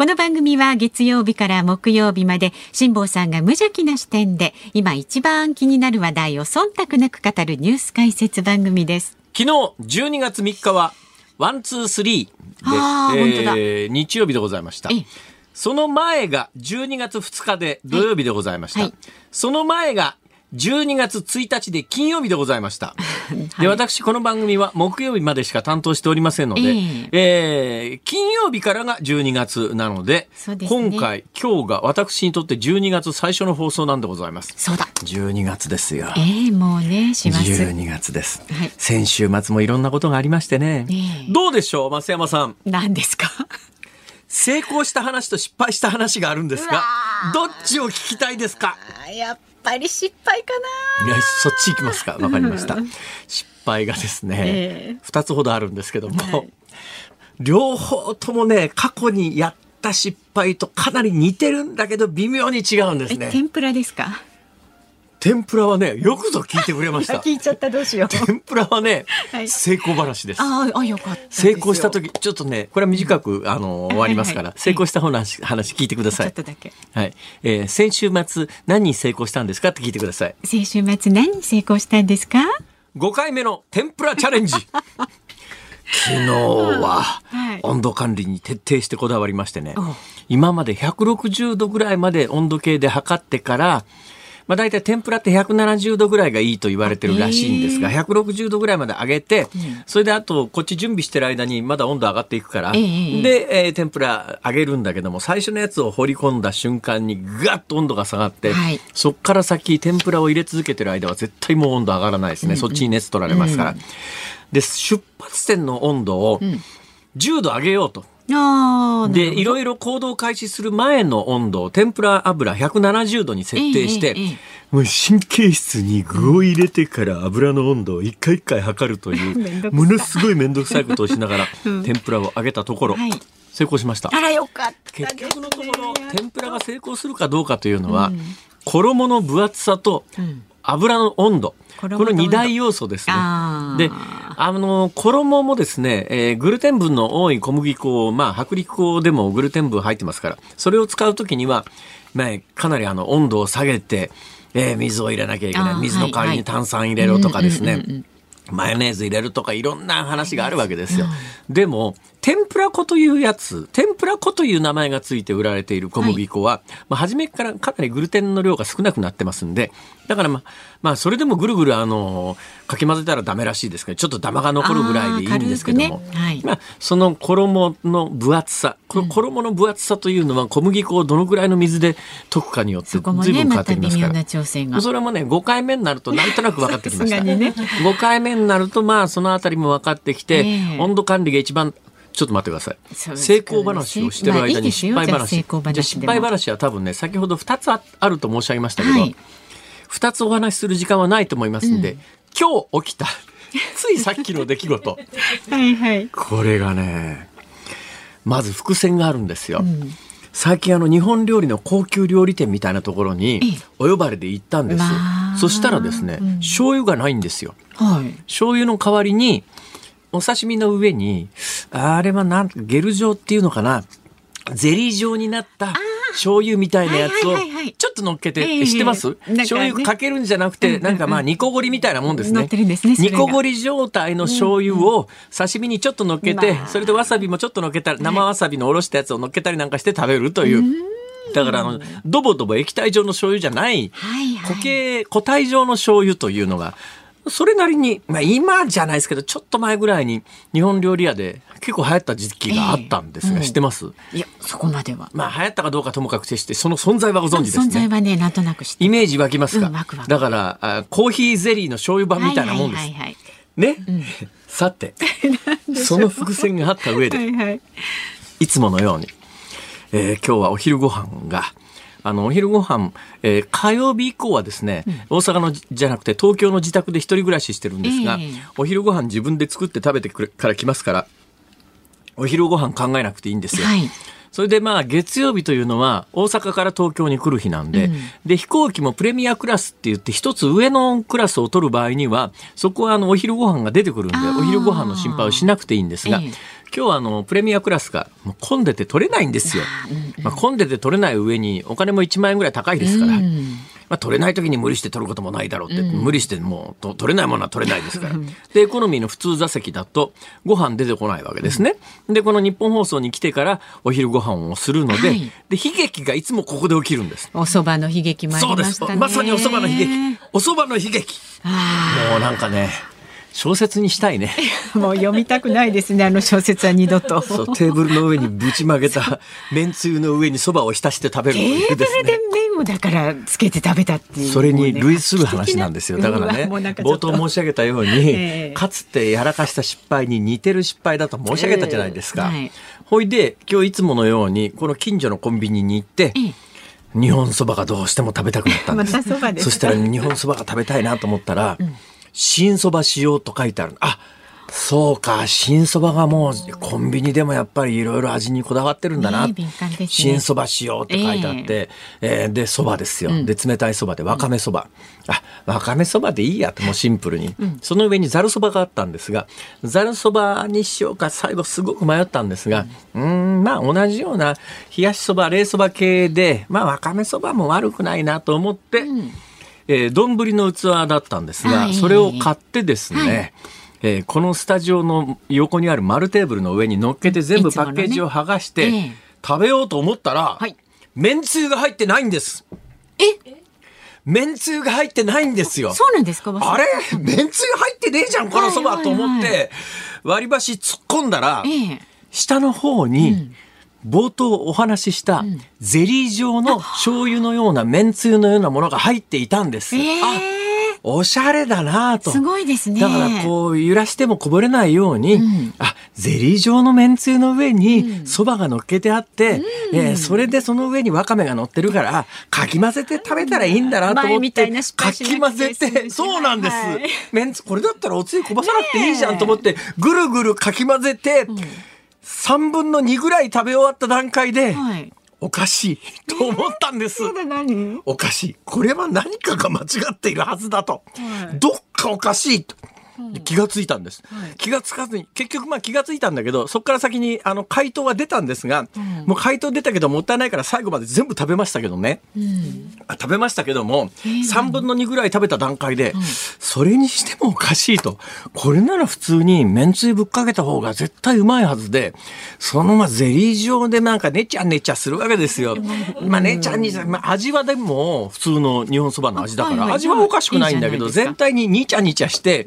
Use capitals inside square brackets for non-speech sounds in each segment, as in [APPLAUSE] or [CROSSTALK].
この番組は月曜日から木曜日まで辛坊さんが無邪気な視点で今一番気になる話題を忖度なく語るニュース解説番組です。昨日12月3日は one two three で、えー日曜日でございました。ええ。その前が12月2日で土曜日でございました、はい。その前が12月1日で金曜日でございました。[LAUGHS] で、私、この番組は木曜日までしか担当しておりませんので、ええー金曜日からが12月なので、ですね今回、今日が私にとって12月最初の放送なんでございます。そうだ。12月ですよ。ええもうね、します。12月です、はい先週末もいろんなことがありましてね。ええどうでしょう、増山さん？何ですか？成功した話と失敗した話があるんですが、どっちを聞きたいですか？やっぱり失敗かいや、そっち行きますか。[LAUGHS] わかりました。失敗がですねええ、二、つほどあるんですけども、はい両方ともね、過去にやった失敗とかなり似てるんだけど、微妙に違うんですえ、ね。天ぷらですか？天ぷらはね、よくぞ聞いてくれました。[LAUGHS] 聞いちゃったどうしよう。天ぷらはね、はい成功話です。ああ、あ、よかった成よ。功した時、ちょっとね、これは短く、あの、終わりますから、はいはい成功した話、話聞いてくださいちょっ。とだけ。はい。えー先週末、何に成功したんですかって聞いてください。先週末何に成功したんですか？5回目の天ぷらチャレンジ。[LAUGHS] 昨日ははい温度管理に徹底してこだわりましてね今まで160度ぐらいまで温度計で測ってから、まあ大体天ぷらって170度ぐらいがいいと言われてるらしいんですが、160度ぐらいまで上げて、それであとこっち準備してる間にまだ温度上がっていくから、ええで、えー天ぷら揚げるんだけども、最初のやつを放り込んだ瞬間にガッと温度が下がって、はい。そっから先天ぷらを入れ続けてる間は絶対もう温度上がらないですね。そっちに熱取られますから。で、出発点の温度を10度上げようと。で、いろいろ行動開始する前の温度を天ぷら油170度に設定して、ええええもう神経質に具を入れてから油の温度を一回一回測るという、[LAUGHS] ものすごい面倒くさいことをしながら、[LAUGHS] うん。天ぷらを揚げたところ、はい。成功しました。あらよかった。結局のところ天ぷらが成功するかどうかというのは、衣の分厚さとん油の温度、この二大要素ですね。で、あの衣もですね、えーグルテン分の多い小麦粉を、まあ薄力粉でもグルテン分入ってますから、それを使うときには、まあかなりあの温度を下げて、えー水を入れなきゃいけない。水の代わりに炭酸入れろとかですね。マヨネーズ入れるとかいろんな話があるわけですよ。でも、天ぷら粉というやつ、天ぷら粉という名前がついて売られている小麦粉は、まあ、初めからかなりグルテンの量が少なくなってますんで、だからまあ、まあ、それでもぐるぐるあの、かき混ぜたらダメらしいですけど、ちょっとダマが残るぐらいでいいんですけども、ね。はい。まあ、その衣の分厚さ、この衣の分厚さというのは小麦粉をどのぐらいの水で溶くかによって随分変わまってきますから。た微妙な調整が。それもね、5回目になると [LAUGHS] なんとなく分かってきました。ね。5回目になると、まあ、そのあたりも分かってきて、ええ。温度管理が一番、ちょっと待ってください。成功話をしてる間に失敗話。成功話でもじゃあ失敗話は多分ね、先ほど2つああると申し上げましたけど、はい2つお話しする時間はないと思いますんで、今日起きた、ついさっきの出来事。[LAUGHS] はいはい。これがね、まず伏線があるんですよ。最近あの日本料理の高級料理店みたいなところにええお呼ばれで行ったんです。まあそしたらですね、醤油がないんですよ。はい。醤油の代わりに、お刺身の上に、あれはなんゲル状っていうのかな、ゼリー状になった醤油みたいなやつをちょっと乗っけて、ええ。知ってます、醤油かけるんじゃなくて、なんかまあ、煮こごりみたいなもんですね。煮こごり状態の醤油を刺身にちょっと乗っけて、まあそれでわさびもちょっと乗っけたり、生わさびのおろしたやつを乗っけたりなんかして食べるという。だからあの、ドボドボ液体状の醤油じゃない。固形、固体状の醤油というのが、それなりに、まあ今じゃないですけど、ちょっと前ぐらいに日本料理屋で結構流行った時期があったんですが、ええ知ってます？いや、そこまでは。まあ流行ったかどうかともかくとして、その存在はご存知です存在ね。はね、なんとなくイメージ湧きますか、うんだからあ、コーヒーゼリーの醤油版みたいなもんです。はいはいはいね、[LAUGHS] さて、[LAUGHS] その伏線があった上で、はい。いつものように、えー今日はお昼ご飯が、あの、お昼ご飯、えー火曜日以降はですね、大阪のじじゃなくて東京の自宅で一人暮らししてるんですが、ええ。お昼ご飯自分で作って食べてくれから来ますから、お昼ご飯考えなくていいんですよ。はい。それでまあ月曜日というのは大阪から東京に来る日なんで、で飛行機もプレミアクラスって言って一つ上のクラスを取る場合にはそこはあのお昼ご飯が出てくるんでお昼ご飯の心配をしなくていいんですが、ええ今日はあのプレミアクラスがもう混んでて取れないんですよ。まあ、混んでて取れない上にお金も1万円ぐらい高いですから。まあ、取れない時に無理して取ることもないだろうって、無理してもうと取れないものは取れないですから。[LAUGHS] で、エコノミーの普通座席だとご飯出てこないわけですね。で、この日本放送に来てからお昼ご飯をするので、はいで、悲劇がいつもここで起きるんです。お蕎麦の悲劇もありそうでますしたね。まさにお蕎麦の悲劇。お蕎麦の悲劇。もうなんかね、小説にしたいね。[LAUGHS] もう読みたくないですね、あの小説は二度と。そうテーブルの上にぶちまけためんつゆの上に蕎麦を浸して食べるとテいうですね。麺をだからつけて食べたっていう。それに類する話なんですよ。だからね、冒頭申し上げたように、ええかつてやらかした失敗に似てる失敗だと申し上げたじゃないですか。ええはいほいで、今日いつものように、この近所のコンビニに行って、ええ日本そばがどうしても食べたくなったんです。また蕎麦ですかそしたら日本そばが食べたいなと思ったら、新そばしようと書いてある。あそうか、新そばがもうコンビニでもやっぱりいろいろ味にこだわってるんだな。ねね新そばしようって書いてあって、えーで、そばですよ。で、冷たいそばで、わかめそば。あ、わかめそばでいいやと、もうシンプルに。その上にざるそばがあったんですが、ざるそばにしようか、最後すごく迷ったんですが、うーん、まあ同じような冷やしそば、冷そば系で、まあわかめそばも悪くないなと思って、えー丼の器だったんですが、はい。それを買ってですね、はい。えーこのスタジオの横にある丸テーブルの上に乗っけて全部パッケージを剥がして、ええ。食べようと思ったら、はい。めんつゆが入ってないんです。え？めんつゆが入ってないんですよ。そうなんですか？あれ？めんつゆ入ってねえじゃん、このそば、と思っはて、割り箸突っ込んだら、ええ。下の方に、冒頭お話ししたゼリー状の醤油のようなめんつゆのようなものが入っていたんです。えあえおしゃれだなと。すごいですね。だからこう揺らしてもこぼれないように、ん。あゼリー状のめんつゆの上にそばが乗っけてあって、えーそれでその上にわかめが乗ってるからかき混ぜて食べたらいいんだなと思ってかき混ぜてそうなんです、はい。めんつこれだったらおつゆこぼさなくていいじゃんと思ってぐるぐるかき混ぜて、3分の2ぐらい食べ終わった段階で、はい。おかしいと思ったんです。それ何？おかしい。これは何かが間違っているはずだと。どっかおかしいと。気がついたんです、気がつかずに結局まあ気がついたんだけどそこから先にあの回答は出たんですが、もう回答出たけどもったいないから最後まで全部食べましたけどね、あ食べましたけども3分の2ぐらい食べた段階で、それにしてもおかしいと。これなら普通にめんつゆぶっかけた方が絶対うまいはずでそのままゼリー状でなんかねちゃねちゃするわけですよ。まあねちゃに、まあ、味はでも普通の日本そばの味だから、はいはい味はおかしくないんだけど全体ににちゃにちゃして、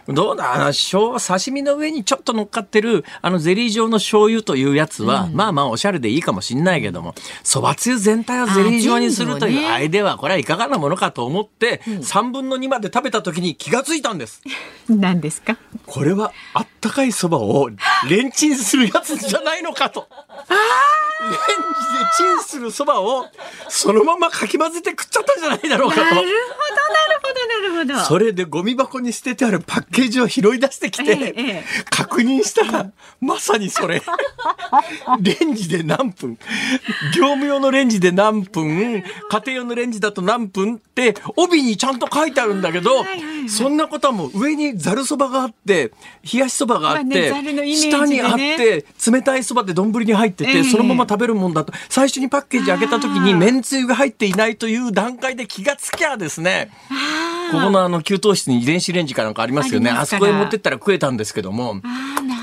どうだあの醤刺身の上にちょっと乗っかってるあのゼリー状の醤油というやつは、まあまあおしゃれでいいかもしんないけどもそばつゆ全体をゼリー状にするというアイデアはこれはいかがなものかと思って、3分の2まで食べた時に気がついたんです。何ですか？これはあったかいそばをレンチンするやつじゃないのかと。レンジでチンするそばをそのままかき混ぜて食っちゃったんじゃないだろうかと。なるほど、なるほど、なるほど。それでゴミ箱に捨ててあるパッケージを拾い出してきて、確認したら、まさにそれ。[LAUGHS] レンジで何分。業務用のレンジで何分。家庭用のレンジだと何分って帯にちゃんと書いてあるんだけど、そんなことはもう上にざるそばがあって冷やしそばがあって、下にあって冷たいそばで丼に入ってて、ええ。そのまま食べるもんだと。最初にパッケージ開けた時にめんつゆが入っていないという段階で気がつきゃですね。あーここのあの給湯室に電子レンジかなんかありますよね。あそこへ持ってったら食えたんですけども。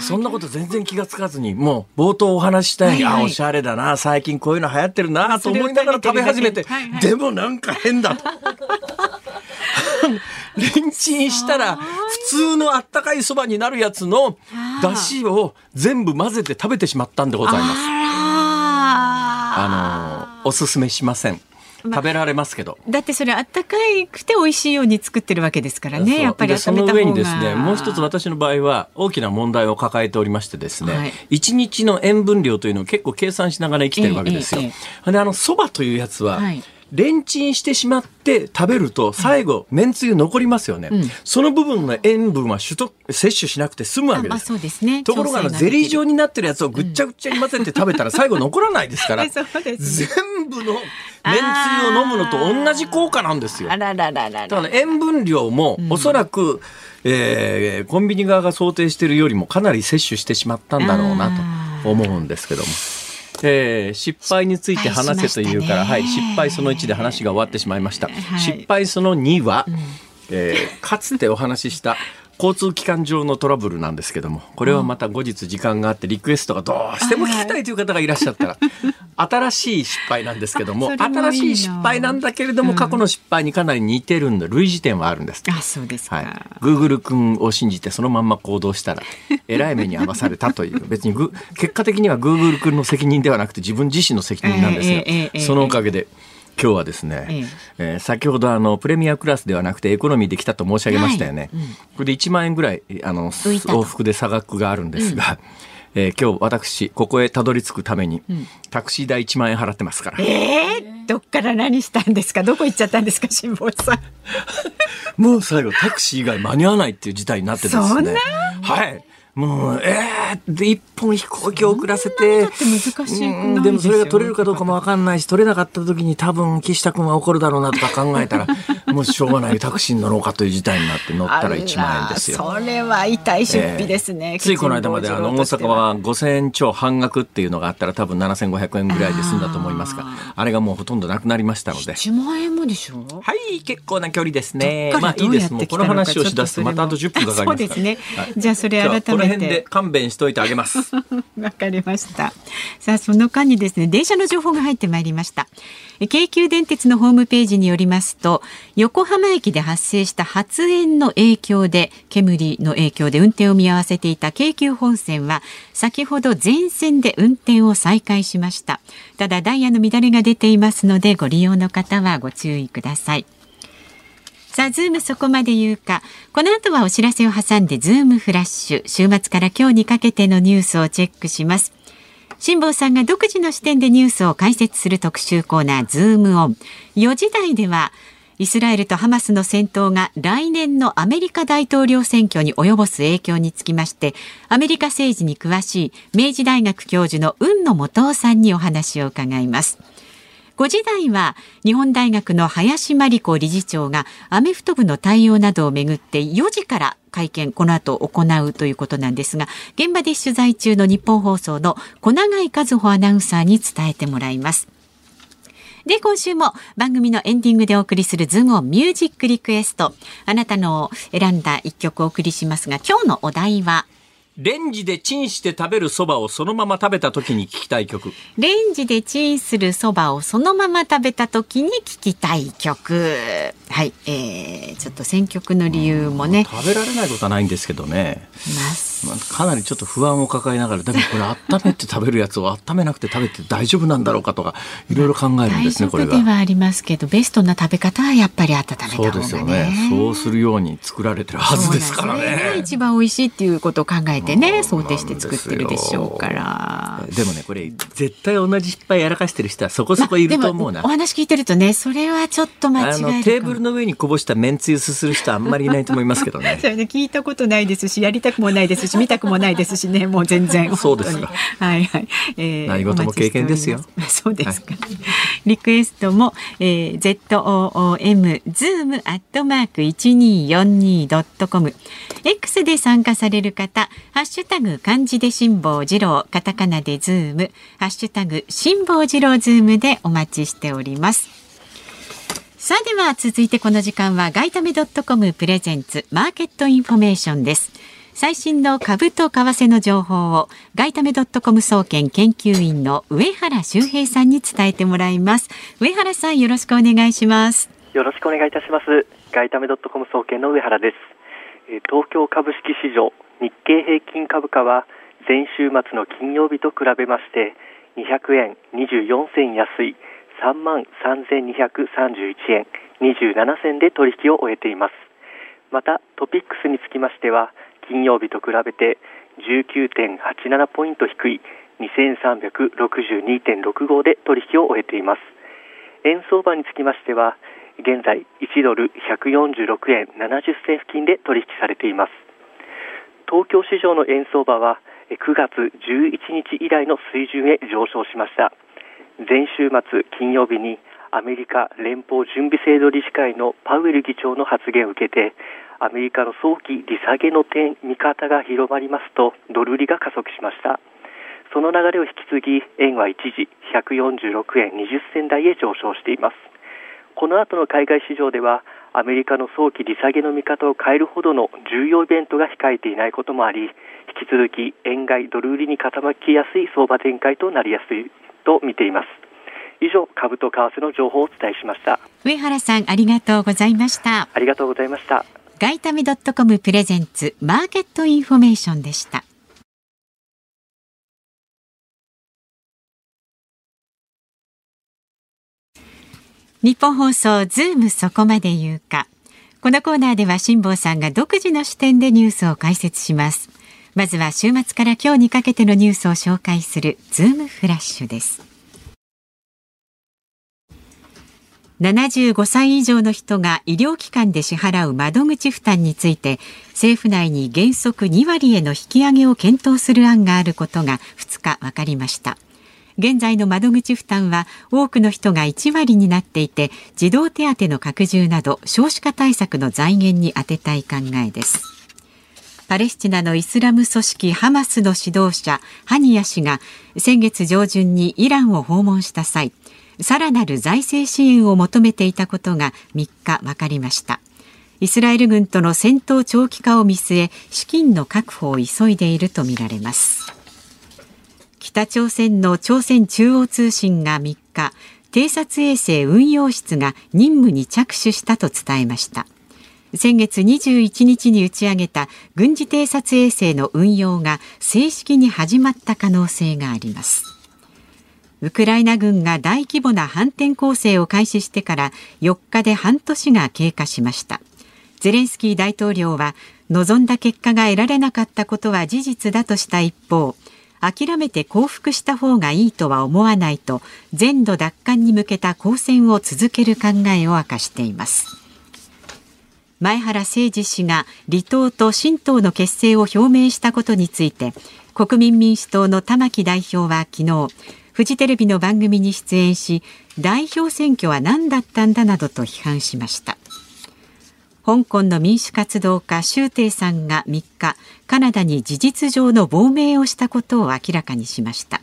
そんなこと全然気がつかずにもう冒頭お話ししたように、はいはい。あおしゃれだな最近こういうの流行ってるなと思いながら食べ始めて、はいはい。でもなんか変だと。[LAUGHS] レンチンしたら普通のあったかいそばになるやつの出汁を全部混ぜて食べてしまったんでございます。あのおすすめしません。食べられますけど。だってそれあったかいくて美味しいように作ってるわけですからね。やっぱりその上にですね、もう一つ私の場合は大きな問題を抱えておりましてですね、はい、1日の塩分量というのを結構計算しながら生きてるわけですよ。えええ、で、あの、というやつは、はいレンチンしてしまって食べると最後、めんつゆ残りますよね、うん、その部分の塩分は取得摂取しなくて済むわけです。そうですね、ところがゼリー状になってるやつをぐっちゃぐっちゃに混ぜて食べたら最後残らないですから、[LAUGHS] 全部のめんつゆを飲むのと同じ効果なんですよ。だから塩分量もおそらく、うん、えー、コンビニ側が想定しているよりもかなり摂取してしまったんだろうなと思うんですけども。えー、失敗について話せというから、はい、失敗その1で話が終わってしまいました。はい、失敗その2は、うん、えー、かつてお話しした交通機関上のトラブルなんですけどもこれはまた後日時間があってリクエストがどうしても聞きたいという方がいらっしゃったら新しい失敗なんですけども新しい失敗なんだけれども、過去の失敗にかなり似てるんで類似点はあるんです。あそうですはい、グーグル君を信じてそのまんま行動したら [LAUGHS] えらい目に遭わされたという別にグ結果的にはグーグル君の責任ではなくて自分自身の責任なんですが、そのおかげで。今日はですね、ええ。ー、先ほどあのプレミアクラスではなくてエコノミーで来たと申し上げましたよね、はいうん、これで1万円ぐらいあの往復で差額があるんですが、うん、えー、今日私ここへたどり着くために、うん、タクシー代1万円払ってますから。えー、どっから何したんですか？どこ行っちゃったんですか？[LAUGHS] 辛坊さん。もう最後タクシー以外間に合わないっていう事態になってですね。はいもう、えー、で、一本飛行機を遅らせて、難しいでもそれが取れるかどうかもわかんないし、取れなかった時に多分岸田君は怒るだろうなとか考えたら、[LAUGHS] もうしょうがないタクシーに乗ろうかという事態になって乗ったら1万円ですよ。それは痛い出費ですね。えー、ついこの間まであの大阪は5000円超半額っていうのがあったら多分7500円ぐらいで済んだと思いますが、あれがもうほとんどなくなりましたので。1万円もでしょはい、結構な距離ですね。まあいいです。もうこの話をしだすとまたあと10分かかります [LAUGHS] そうですね。はい、じゃあそれ改めて。辺で勘弁しといてあげます。[LAUGHS] わかりました。さあその間にですね電車の情報が入ってまいりました。京急電鉄のホームページによりますと横浜駅で発生した発煙の影響で煙の影響で運転を見合わせていた京急本線は先ほど全線で運転を再開しましたただダイヤの乱れが出ていますのでご利用の方はご注意くださいさあ、ズームそこまで言うか。この後はお知らせを挟んで、ズームフラッシュ。週末から今日にかけてのニュースをチェックします。辛坊さんが独自の視点でニュースを解説する特集コーナー、ズームオン。4時台では、イスラエルとハマスの戦闘が来年のアメリカ大統領選挙に及ぼす影響につきまして、アメリカ政治に詳しい明治大学教授の雲野元夫さんにお話を伺います。5時台は日本大学の林真理子理事長がアメフト部の対応などをめぐって4時から会見この後行うということなんですが現場で取材中の日本放送の小永井和穂アナウンサーに伝えてもらいます。で、今週も番組のエンディングでお送りするズームオンミュージックリクエスト。あなたの選んだ一曲をお送りしますが、今日のお題はレンジでチンして食べるそばをそのまま食べた時に聞きたい曲。レンジでチンするそばをそのまま食べた時に聞きたい曲。はい、えー、ちょっと選曲の理由もね。食べられないことはないんですけどね。まあ、かなりちょっと不安を抱えながら、でもこれ温めて食べるやつを温めなくて食べて大丈夫なんだろうかとか、いろいろ考えるんですね、これが。ではありますけど、ベストな食べ方はやっぱり温めた方が、ね、そうですよね。そうするように作られてるはずですからね。ね一番美味しいっていうことを考えてね、想定して作ってるでしょうから。でもね、これ絶対同じ失敗やらかしてる人はそこそこいると思うな。お話聞いてるとね、それはちょっと間違えるテーブルの上にこぼしためんつゆすする人あんまりいないと思いますけどね。[LAUGHS] それね聞いたことないですしやりたくもないですし見たくもないですしねもう全然 [LAUGHS] そうですか。はいはい。えー、何事も経験ですよ。そうですか。はい、リクエストも、えー、z o o m zoom アットマーク一二四二ドットコム X で参加される方ハッシュタグ漢字で辛坊治郎カタカナでズームハッシュタグ辛坊治郎ズームでお待ちしております。さあでは続いてこの時間は外為ドットコムプレゼンツマーケットインフォメーションです。最新の株と為替の情報を外為ドットコム総研研究員の上原修平さんに伝えてもらいます。上原さんよろしくお願いします。よろしくお願いいたします。外為ドットコム総研の上原です。東京株式市場日経平均株価は前週末の金曜日と比べまして200円24銭安い3万3231円27銭で取引を終えています。また、トピックスにつきましては、金曜日と比べて19.87ポイント低い2362.65で取引を終えています。円相場につきましては、現在1ドル146円70銭付近で取引されています。東京市場の円相場は9月11日以来の水準へ上昇しました。前週末金曜日にアメリカ連邦準備制度理事会のパウエル議長の発言を受けてアメリカの早期利下げの点見方が広まりますとドル売りが加速しました。その流れを引き継ぎ円は一時146円20銭台へ上昇しています。この後の海外市場ではアメリカの早期利下げの見方を変えるほどの重要イベントが控えていないこともあり引き続き円買いドル売りに傾きやすい相場展開となりやすいと見ています。以上株と為替の情報をお伝えしました。上原さんありがとうございました。ありがとうございましたガイタミドットコムプレゼンツマーケットインフォメーションでした。ニッポン放送ズームそこまで言うか。このコーナーでは辛坊さんが独自の視点でニュースを解説します。まずは週末から今日にかけてのニュースを紹介するズームフラッシュです。75歳以上の人が医療機関で支払う窓口負担について政府内に原則2割への引き上げを検討する案があることが2日分かりました。現在の窓口負担は多くの人が1割になっていて児童手当の拡充など少子化対策の財源に充てたい考えです。パレスチナのイスラム組織ハマスの指導者ハニヤ氏が先月上旬にイランを訪問した際さらなる財政支援を求めていたことが3日分かりました。イスラエル軍との戦闘長期化を見据え資金の確保を急いでいるとみられます。北朝鮮の朝鮮中央通信が3日偵察衛星運用室が任務に着手したと伝えました。先月21日に打ち上げた軍事偵察衛星の運用が正式に始まった可能性があります。ウクライナ軍が大規模な反転攻勢を開始してから4日で半年が経過しました。ゼレンスキー大統領は望んだ結果が得られなかったことは事実だとした一方諦めて降伏した方がいいとは思わないと全土奪還に向けた抗戦を続ける考えを明かしています。前原誠司氏が離党と新党の結成を表明したことについて国民民主党の玉木代表は昨日フジテレビの番組に出演し代表選挙は何だったんだなどと批判しました。香港の民主活動家周庭さんが3日カナダに事実上の亡命をしたことを明らかにしました。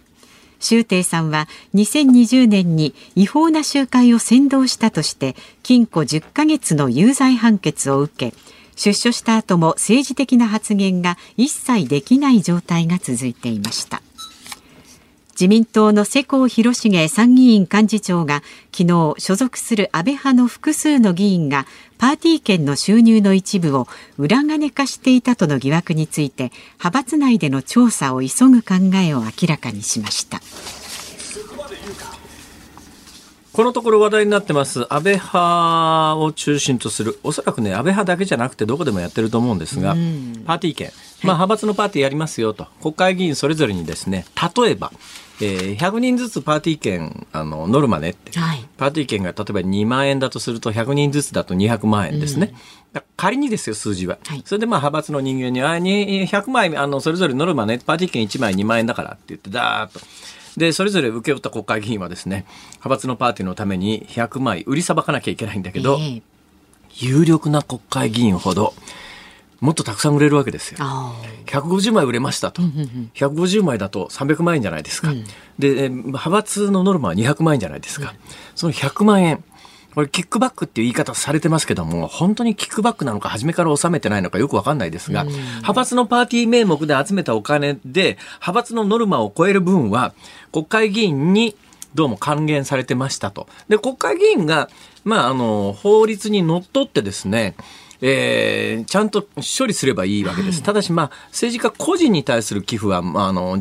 周庭さんは2020年に違法な集会を扇動したとして禁錮10ヶ月の有罪判決を受け出所した後も政治的な発言が一切できない状態が続いていました。自民党の世耕弘成参議院幹事長が昨日所属する安倍派の複数の議員がパーティー券の収入の一部を裏金化していたとの疑惑について派閥内での調査を急ぐ考えを明らかにしました。このところ話題になってます。安倍派を中心とするおそらくね安倍派だけじゃなくてどこでもやってると思うんですが、パーティー券、まあ、派閥のパーティーやりますよと。国会議員それぞれにですね例えばえー、100人ずつパーティー券あのノルマねって、はい、パーティー券が例えば2万円だとすると100人ずつだと200万円ですね。うん、仮にですよ、数字は。はい、それでまあ派閥の人間に、あに100枚あのそれぞれノルマね、パーティー券1枚2万円だからって言って、だーっと。で、それぞれ請け負った国会議員はですね、派閥のパーティーのために100枚売りさばかなきゃいけないんだけど、えー、有力な国会議員ほど、もっとたくさん売れるわけですよ。150枚売れましたと。150枚だと300万円じゃないですか。うん、で、派閥のノルマは200万円じゃないですか。うん、その100万円。これキックバックっていう言い方されてますけども、本当にキックバックなのか初めから納めてないのかよくわかんないですが、うん、派閥のパーティー名目で集めたお金で、派閥のノルマを超える分は、国会議員にどうも還元されてましたと。で、国会議員が、まあ、あの、法律にのっとってですね、えーちゃんと処理すればいいわけです。ただし、まあ、政治家個人に対する寄付は、まあ、あの、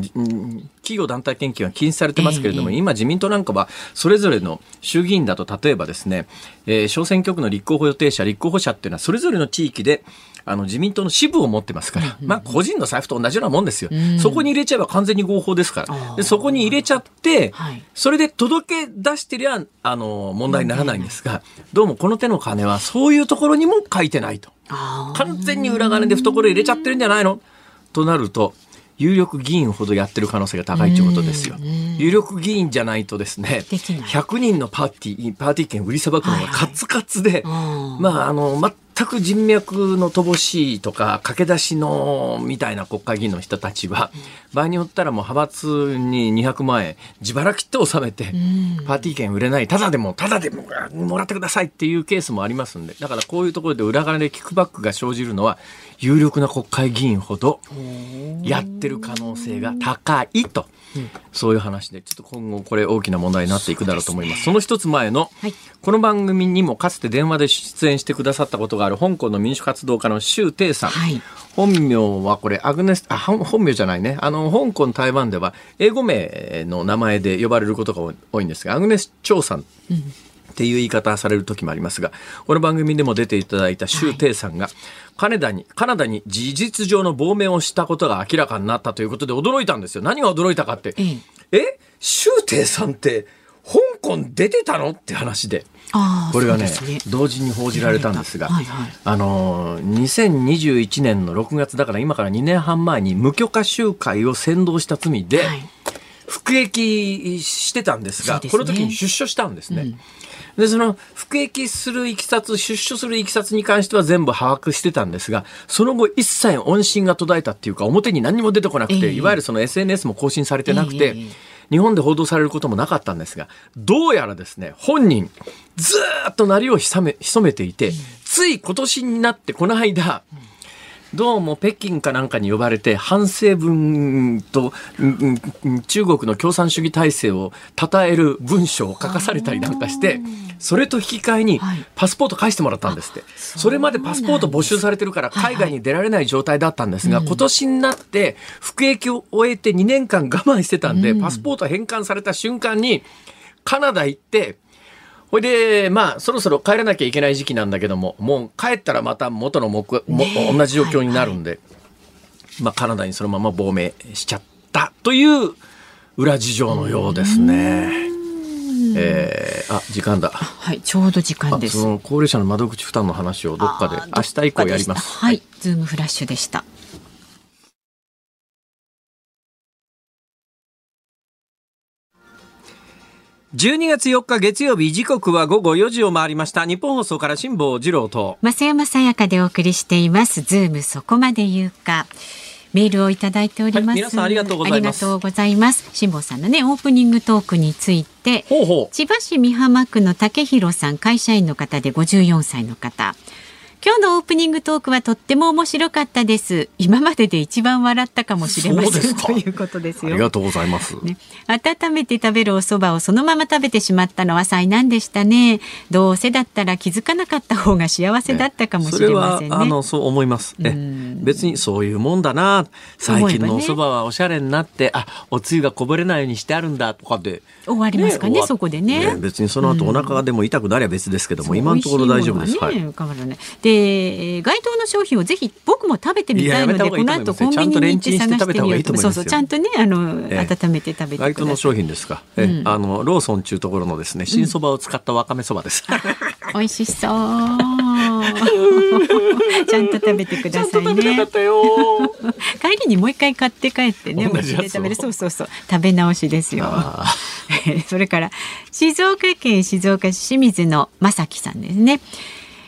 企業団体献金は禁止されてますけれども、ええ今自民党なんかは、それぞれの衆議院だと、例えばですね、えー小選挙区の立候補予定者、立候補者っていうのは、それぞれの地域で、あの、自民党の支部を持ってますから、まあ、個人の財布と同じようなもんですよ。そこに入れちゃえば完全に合法ですから。で、そこに入れちゃって、はい。それで届け出してりゃ、あの、問題にならないんですが、どうもこの手の金はそういうところにも書いてないと。完全に裏金で懐入れちゃってるんじゃないの？となると、有力議員ほどやってる可能性が高いということですよ。有力議員じゃないとですね、できない。100人のパーティー、パーティー券売りさばくのがカツカツで、うん。まあ、あの、全く人脈の乏しいとか、駆け出しの、みたいな国会議員の人たちは、場合によったらもう派閥に200万円、自腹切って納めて、パーティー券売れない、ただでも、ただでももらってくださいっていうケースもありますんで、だからこういうところで裏金でキックバックが生じるのは、有力な国会議員ほど、やってる可能性が高いと。そういう話で、ちょっと今後これ大きな問題になっていくだろうと思います。その一つ前の、はいこの番組にもかつて電話で出演してくださったことがある香港の民主活動家の周庭さん。はい本名はこれ、アグネス、あ、本本名じゃないね。あの、香港、台湾では英語名の名前で呼ばれることが多いんですが、アグネス・チョウさん。っていう言い方される時もありますが、この番組でも出ていただいた周庭さんが、カナダに、カナダに事実上の亡命をしたことが明らかになったということで驚いたんですよ。何が驚いたかって。ええ周庭さんって、香港出てたのって話で。これがねそうです同時に報じられたんですが、はいはいあのー2021年の6月だから今から2年半前に無許可集会を扇動した罪で、はい服役してたんですがね。この時に出所したんですね。でその服役するいきさつ出所するいきさつに関しては全部把握してたんですがその後一切音信が途絶えたっていうか表に何にも出てこなくて、ええ。いわゆるその SNS も更新されてなくて、ええ日本で報道されることもなかったんですがどうやらですね本人ずーっと鳴りを潜め潜めていて、つい今年になってこの間、どうも北京かなんかに呼ばれて反省文とうんうん中国の共産主義体制を称える文章を書かされたりなんかしてそれと引き換えにはい。パスポート返してもらったんですって、それまでパスポート没収されてるから海外に出られない状態だったんですが、今年になって服役を終えて2年間我慢してたんで、パスポート返還された瞬間にカナダ行ってほいで、まあ、そろそろ帰らなきゃいけない時期なんだけども、もう帰ったらまた元の目、も同じ状況になるんで、まあ、カナダにそのまま亡命しちゃったという裏事情のようですね。えーあ、時間だ。はい、ちょうど時間あです。その高齢者の窓口負担の話をどっかで明日以降やります。はい、ズームフラッシュでした。12月4日月曜日時刻は午後4時を回りました。日本放送から辛坊治郎と。増山さやかでお送りしています。ズームそこまで言うか。メールをいただいております。はい皆さんありがとうございますありがとうございます。辛坊さんのね、オープニングトークについて。千葉市美浜区の竹弘さん、会社員の方で54歳の方。今日のオープニングトークはとっても面白かったです。今までで一番笑ったかもしれませんそうですかということですよ。ありがとうございます。ね、温めて食べるお蕎麦をそのまま食べてしまったのは災難でしたねどうせだったら気づかなかった方が幸せだったかもしれませんねそれはあのそう思います。えうん別にそういうもんだな。最近のお蕎麦はおしゃれになって、あおつゆがこぼれないようにしてあるんだとかで。終わりますかねそこでね別にその後お腹がでも痛くなりゃ別ですけども、今のところ大丈夫です。はい。変わらないで該当の商品をぜひ僕も食べてみたいのでこの後コンビニに行って探してみようと思いますよそうそうちゃんとねあの、ええ温めて食べてください該当の商品ですか？え、うんあのローソン中ところのですね、新蕎麦を使ったわかめ蕎麦です。美味しそうちゃんと食べてくださいねたよ。帰りにもう一回買って帰ってね、同じやつをお家で食べる。そうそうそう。食べ直しですよ。あ [LAUGHS] それから、静岡県静岡市清水の正樹さんですね。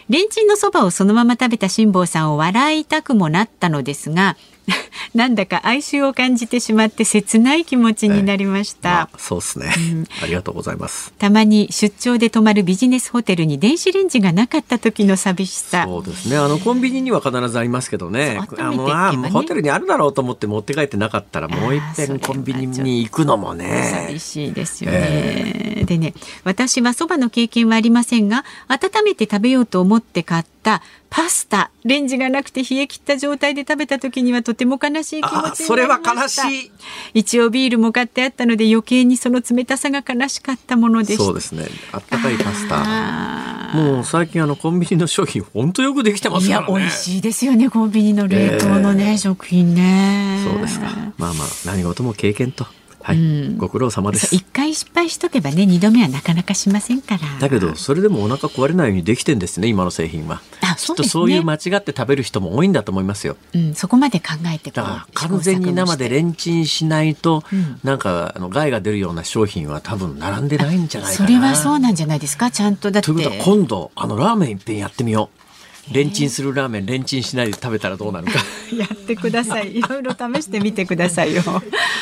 レンチンのそばをそのまま食べた辛坊さんを笑いたくもなったのですが、[LAUGHS] なんだか哀愁を感じてしまって切ない気持ちになりました。まあ、そうですね、ありがとうございます。たまに出張で泊まるビジネスホテルに電子レンジがなかった時の寂しさ。そうですね。あのコンビニには必ずありますけどね。あのあもうホテルにあるだろうと思って持って帰ってなかったらもう一遍コンビニに行くのもね寂。しいですよね。でね、私はそばの経験はありませんが、温めて食べようと思って買ったパスタ。レンジがなくて冷え切った状態で食べた時にはとても悲しい気持ちになりました。それは悲しい。一応ビールも買ってあったので余計にその冷たさが悲しかったものでした。そうですね。あったかいパスタ。もう最近あのコンビニの商品本当よくできてますからね。いや美味しいですよねコンビニの冷凍のね、えー、食品ね。そうですか。まあまあ何事も経験とはい、うん、ご苦労様です。一回失敗しとけばね、二度目はなかなかしませんから。だけど、それでもお腹壊れないようにできてんですね、今の製品は。あ、そうですね。そういう間違って食べる人も多いんだと思いますよ。うん、そこまで考えてだから完全に生でレンチンしないと、うん、なんかあの害が出るような商品は多分並んでないんじゃないかな。それはそうなんじゃないですか、ちゃんとだって。ということは今度あのラーメン一遍やってみよう。レンチンするラーメンレンチンしないで食べたらどうなるか。[LAUGHS] やってください。いろいろ試してみてくださいよ。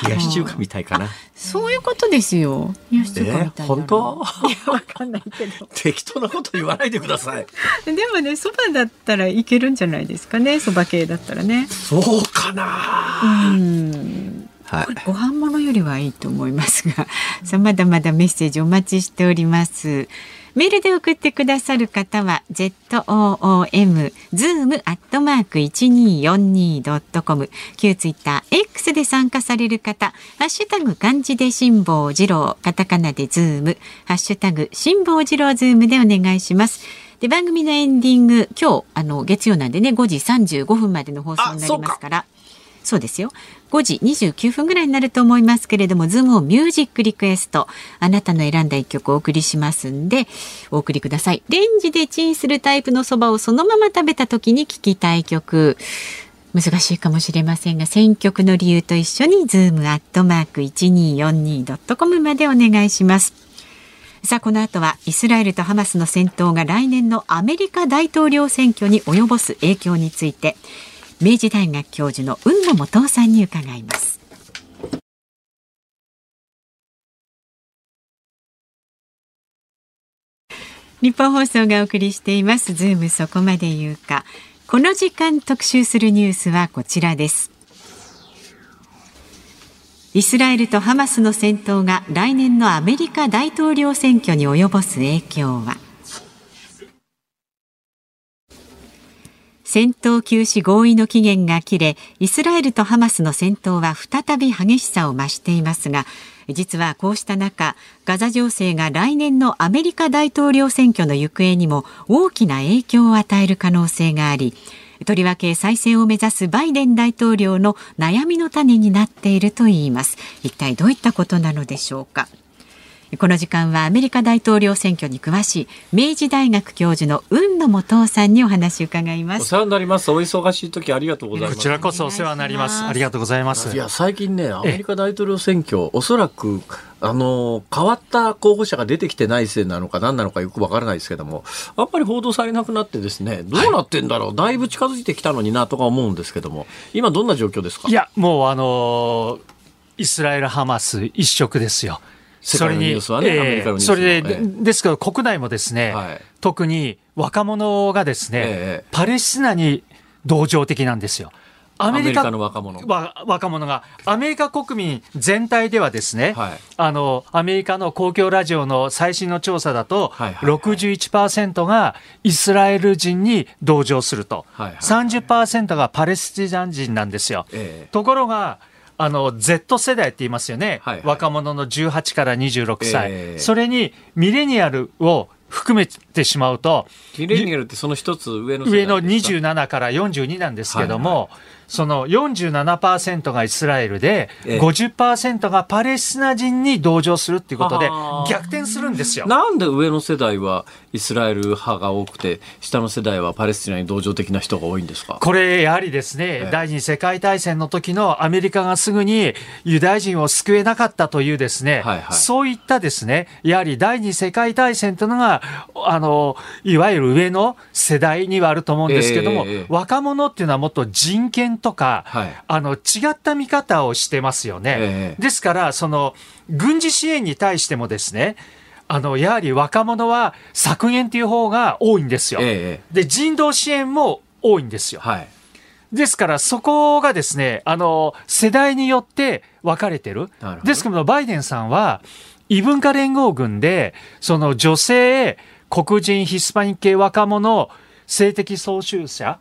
冷やし中華みたいかな。そういうことですよ。冷やし中華みたいな、本当？いやわかんないけど。適当なこと言わないでください。でもねそばだったらいけるんじゃないですかね。そば系だったらね。そうかな。うん。はい、ご飯物よりはいいと思いますが、さまだまだメッセージお待ちしております。メールで送ってくださる方は zoom zoom アットマーク一二四二ドットコム。旧ツイッター X で参加される方ハッシュタグ漢字で辛坊治郎カタカナでズーム。ハッシュタグ辛坊治郎ズームでお願いします。で番組のエンディング今日あの月曜なんでね5時35分までの放送になりますから。そうですよ5時29分ぐらいになると思いますけれども、ズームオンミュージックリクエスト、あなたの選んだ一曲をお送りしますんで、お送りください。レンジでチンするタイプのそばをそのまま食べた時に聴きたい曲。難しいかもしれませんが、選曲の理由と一緒に、ズームアットマーク 1242.com までお願いします。さあ、この後はイスラエルとハマスの戦闘が来年のアメリカ大統領選挙に及ぼす影響について、明治大学教授の海野素央さんに伺います。ニッポン放送がお送りしています。ズームそこまで言うか。この時間特集するニュースはこちらです。イスラエルとハマスの戦闘が来年のアメリカ大統領選挙に及ぼす影響は。戦闘休止合意の期限が切れイスラエルとハマスの戦闘は再び激しさを増していますが実はこうした中ガザ情勢が来年のアメリカ大統領選挙の行方にも大きな影響を与える可能性がありとりわけ再選を目指すバイデン大統領の悩みの種になっているといいます。一体どういったことなのでしょうか？この時間はアメリカ大統領選挙に詳しい明治大学教授の雲野元夫さんにお話を伺います。お世話になります。お忙しい時ありがとうございます。こちらこそお世話になります。ありがとうございます。いや最近ねアメリカ大統領選挙おそらくあの変わった候補者が出てきてないせいなのか何なのかよくわからないですけどもあんまり報道されなくなってですねどうなってんだろう、はい、だいぶ近づいてきたのになとか思うんですけども今どんな状況ですか？いやもうあのイスラエル・ハマス一色ですよ。それに、ね、それで、ですけど国内もですね、はい、特に若者がですね、えー、パレスチナに同情的なんですよ。アメリカの若者。若者が、アメリカ国民全体ではですね、はい、あの、アメリカの公共ラジオの最新の調査だと、はいはいはい、61%がイスラエル人に同情すると、はいはいはい、30%がパレスチナ人なんですよ。えー、ところが、あの Z 世代って言いますよね、はいはい、若者の18から26歳、えー、それにミレニアルを含めてしまうとミレニアルってその一つ上の上の27から42なんですけども、はいはい。その47%がイスラエルで、ええ、50%がパレスチナ人に同情するっていうことで逆転するんですよ。なんで上の世代はイスラエル派が多くて下の世代はパレスチナに同情的な人が多いんですか？これやはりですね、え、第二次世界大戦の時のアメリカがすぐにユダヤ人を救えなかったというですね、はいはい、そういったですねやはり第二次世界大戦というのがあのいわゆる上の世代にはあると思うんですけども、若者っていうのはもっと人権とか、はい、あの違った見方をしてますよね。えー、ですからその軍事支援に対してもですねあのやはり若者は削減という方が多いんですよ。えー、で人道支援も多いんですよ。はいですから、そこがですね、あの、世代によって分かれてる。ですけど、バイデンさんは、異文化連合軍で、その女性、黒人、ヒスパニック系若者、性的操縦者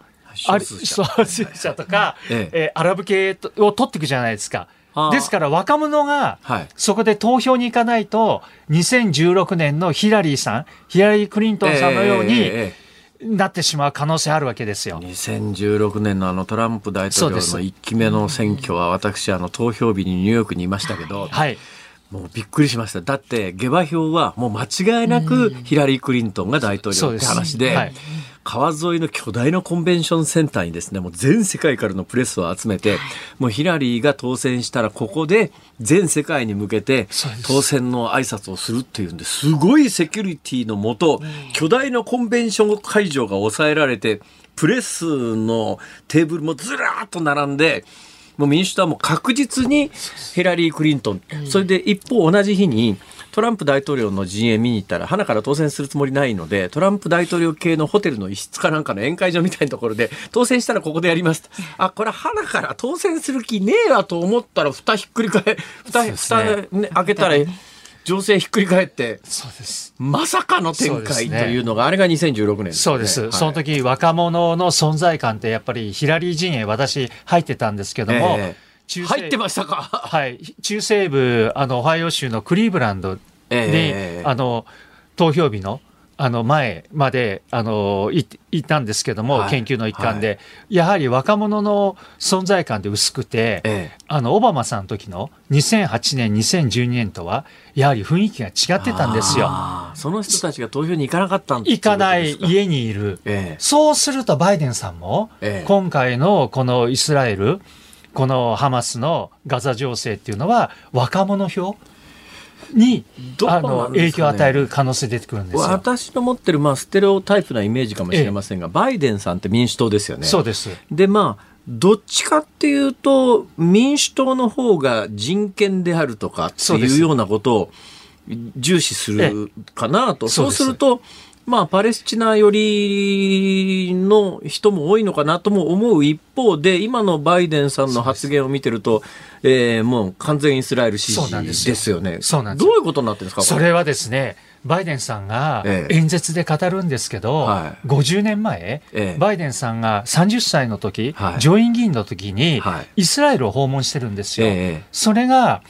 あり操縦者とか、ええ。えー、アラブ系を取っていくじゃないですか。ですから若者がそこで投票に行かないと2016年のヒラリーさんヒラリー・クリントンさんのようになってしまう可能性あるわけですよ。2016年のあのトランプ大統領の1期目の選挙は私あの投票日にニューヨークにいましたけど、はい、もうびっくりしました。だって下馬評はもう間違いなくヒラリー・クリントンが大統領って話で、はい、川沿いの巨大なコンベンションセンターにですね、もう全世界からのプレスを集めて、もうヒラリーが当選したらここで全世界に向けて当選の挨拶をするっていうんで、すごいセキュリティのもと、巨大なコンベンション会場が抑えられて、プレスのテーブルもずらーっと並んで、もう民主党はもう確実にヒラリー・クリントン、それで一方同じ日にトランプ大統領の陣営見に行ったら、花から当選するつもりないので、トランプ大統領系のホテルの一室かなんかの宴会場みたいなところで、当選したらここでやります。あ、これ花から当選する気ねえわと思ったら、蓋ひっくり返、蓋、蓋、ね、開けたら、情勢ひっくり返って、そうです。まさかの展開というのが、あれが2016年、ね、そうです。はい、その時、若者の存在感ってやっぱりヒラリー陣営、私入ってたんですけども、えー中入ってましたか。はい。中西部あのオハイオ州のクリーブランドに、えー、あの投票日のあの前まであのいいたんですけども、はい、研究の一環で、はい、やはり若者の存在感で薄くて、ええ、あのオバマさんの時の2008年2012年とはやはり雰囲気が違ってたんですよ。その人たちが投票に行かなかったん行かない家にいる、え、そうするとバイデンさんも、今回のこのイスラエルこのハマスのガザ情勢っていうのは若者票に、あの影響を与える可能性出てくるんです私の持ってる、まあ、ステレオタイプなイメージかもしれませんが、バイデンさんって民主党ですよね。そうです。で、まあ、どっちかっていうと、民主党の方が人権であるとかっていうようなことを重視するかなと。そうすると、まあ、パレスチナ寄りの人も多いのかなとも思う一方で、今のバイデンさんの発言を見てると、えー、もう完全イスラエル支持ですよ。ね。そうなんです。どういうことになってるんですか？それはですね、バイデンさんが演説で語るんですけど、ええ、50年前、ええ、バイデンさんが30歳の時、はい、上院議員の時に、イスラエルを訪問してるんですよ。それが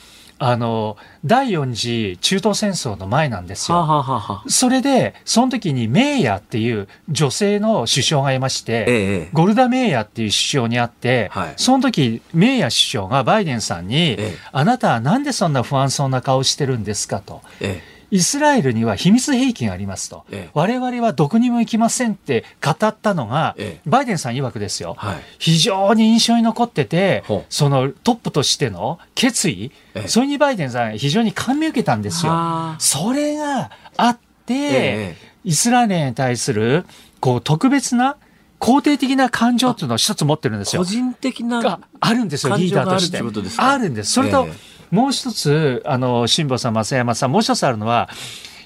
あの第4次中東戦争の前なんですよ。はははそれでその時にメイヤーっていう女性の首相がいまして、ええ、ゴルダ・メイヤーっていう首相に会って、はい、その時メイヤー首相がバイデンさんに、え、あなたはなんでそんな不安そうな顔してるんですかと。イスラエルには秘密兵器がありますと、ええ、我々はどこにも行きませんって語ったのが、ええ、バイデンさん曰くですよ、はい、非常に印象に残ってて、そのトップとしての決意、それにバイデンさん、非常に感銘を受けたんですよ。それがあって、イスラエルに対するこう特別な肯定的な感情っていうのを一つ持ってるんですよ。個人的ながあるんですよ、リーダーとして。あるんです。それと、えーもう一つ、あの、辛坊さん、増山さん、もう一つあるのは、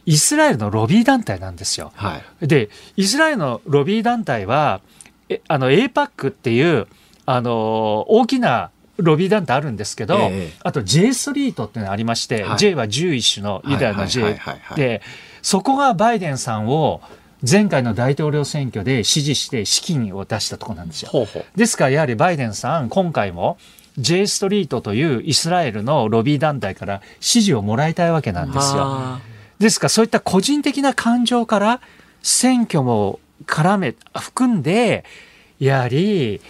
イスラエルのロビー団体なんですよ。はい、で、イスラエルのロビー団体は、えあの、APAC っていう、あの、大きなロビー団体あるんですけど、えー、あと J ストリートっていうのがありまして、はい、J は11種のユダヤの J で、そこがバイデンさんを前回の大統領選挙で支持して資金を出したところなんですよ。ほうほう。ですからやはりバイデンさん、今回も J ストリートというイスラエルのロビー団体から支持をもらいたいわけなんですよ。ですからそういった個人的な感情から選挙も絡め、含んで、やはり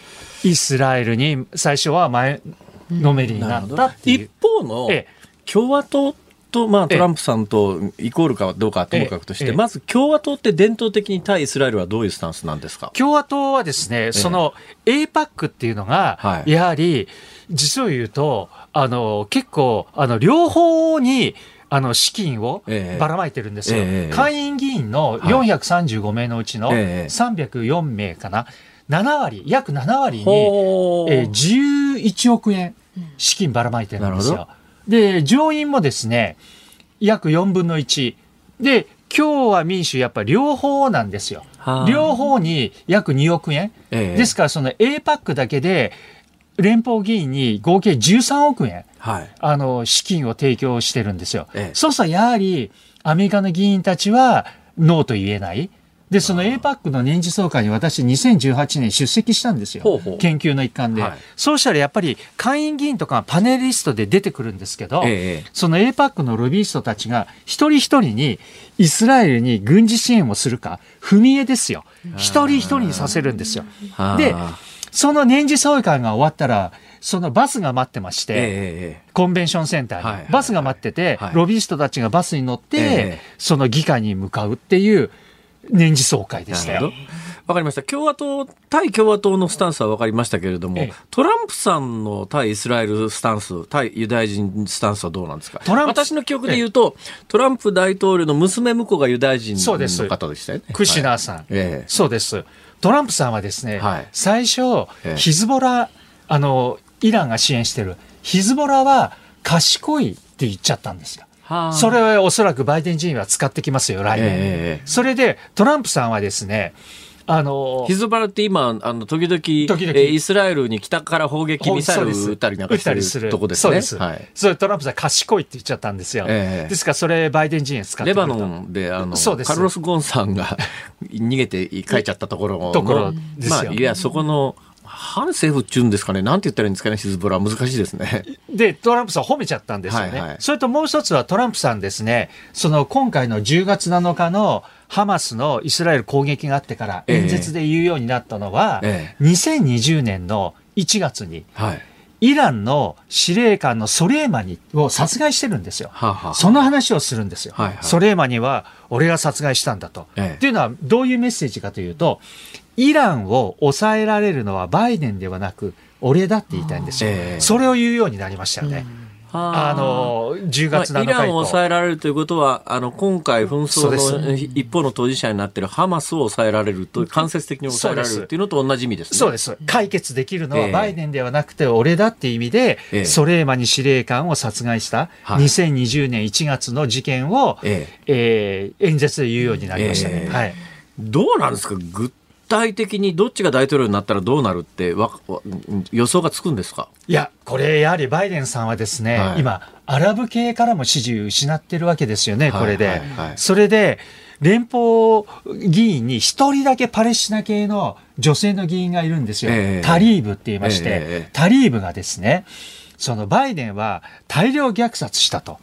イスラエルに最初は前のめりになったっていう。一方の共和党と、まあ、トランプさんとイコールかどうかともかくとして、まず共和党って伝統的に対イスラエルはどういうスタンスなんですか？共和党はですね、その APAC っていうのが、やはり、実を言うと、あの、結構、あの、両方に、あの資金をばらまいてるんですよ、えー、下院議員の435名のうちの304名かな、7割、約7割に、えー、11億円資金ばらまいてるんですよ。で、上院もですね、約4分の1。で、今日は民主やっぱり両方なんですよ。両方に約2億円。えー、ですからその APAC だけで連邦議員に合計13億円、はい、あの資金を提供してるんですよ。ええ、そうするとやはりアメリカの議員たちはノーと言えない。で、その APAC の年次総会に私2018年出席したんですよ。ほうほう。研究の一環で、はい。そうしたらやっぱり会員議員とかパネリストで出てくるんですけど、ええその APAC のロビーストたちが一人一人にイスラエルに軍事支援をするか、踏み絵ですよ。一人一人にさせるんですよ。で、その年次総会が終わったら、そのバスが待ってまして、えコンベンションセンターに、はいはいはい。バスが待ってて、はい。ロビーストたちがバスに乗って、ええ。その議会に向かうっていう年次総会でしたよ。わかりました。共和党、対共和党のスタンスはわかりましたけれども、ええ。トランプさんの対イスラエルスタンス、対ユダヤ人スタンスはどうなんですか？トランプ私の記憶で言うと、トランプ大統領の娘婿がユダヤ人そうです。の方でしたよね。クシナはいーさん、ええ。そうです。トランプさんはですね、はい。最初、ええ。ヒズボラ、あの、イランが支援してる、ヒズボラは賢いって言っちゃったんですよ。はあそれはおそらくバイデン陣営は使ってきますよ、来年。ええそれで、トランプさんはですね、あのヒズボラって今、あの、時々、時々えーイスラエルに北から砲撃ミサイル撃ったりなんかしてるとこですね。そうです。はい。それトランプさん賢いって言っちゃったんですよ。ええですから、それバイデン陣営使ってレバノンで、あの、そうカルロス・ゴンさんが [LAUGHS] 逃げて帰っちゃったところの、ところですよまあ、いや、そこの、反政府っていうんですかね、なんて言ったらいいんですかね、ヒズボラは難しいですね。で、トランプさん褒めちゃったんですよね。はいはいそれともう一つはトランプさんですね、その今回の10月7日のハマスのイスラエル攻撃があってからええ演説で言うようになったのは、え2020年の1月にはい。イランの司令官のソレーマニを殺害してるんですよ。はあはあその話をするんですよ。はいはいソレーマニは俺が殺害したんだと。ええっていうのはどういうメッセージかというと、イランを抑えられるのはバイデンではなく、俺だって言いたいんですよ。ええそれを言うようになりましたよね。あの、10月7まあイランを日以降。抑えられるということは、あの、今回紛争の一方の当事者になっているハマスを抑えられると、間接的に抑えられるっていうのと同じ意味ですね。そうです。解決できるのはええバイデンではなくて俺だっていう意味で、ええソレーマニ司令官を殺害したはい2020年1月の事件を、ええー演説で言うようになりましたね。ええはい。どうなんですか？具体的にどっちが大統領になったらどうなるって予想がつくんですか？いや、これやはりバイデンさんはですね、はい今、アラブ系からも支持を失ってるわけですよね、これで。はいはいはいそれで、連邦議員に一人だけパレスチナ系の女性の議員がいるんですよ。ええタリーブって言いまして、ええタリーブがですね、そのバイデンは大量虐殺したと。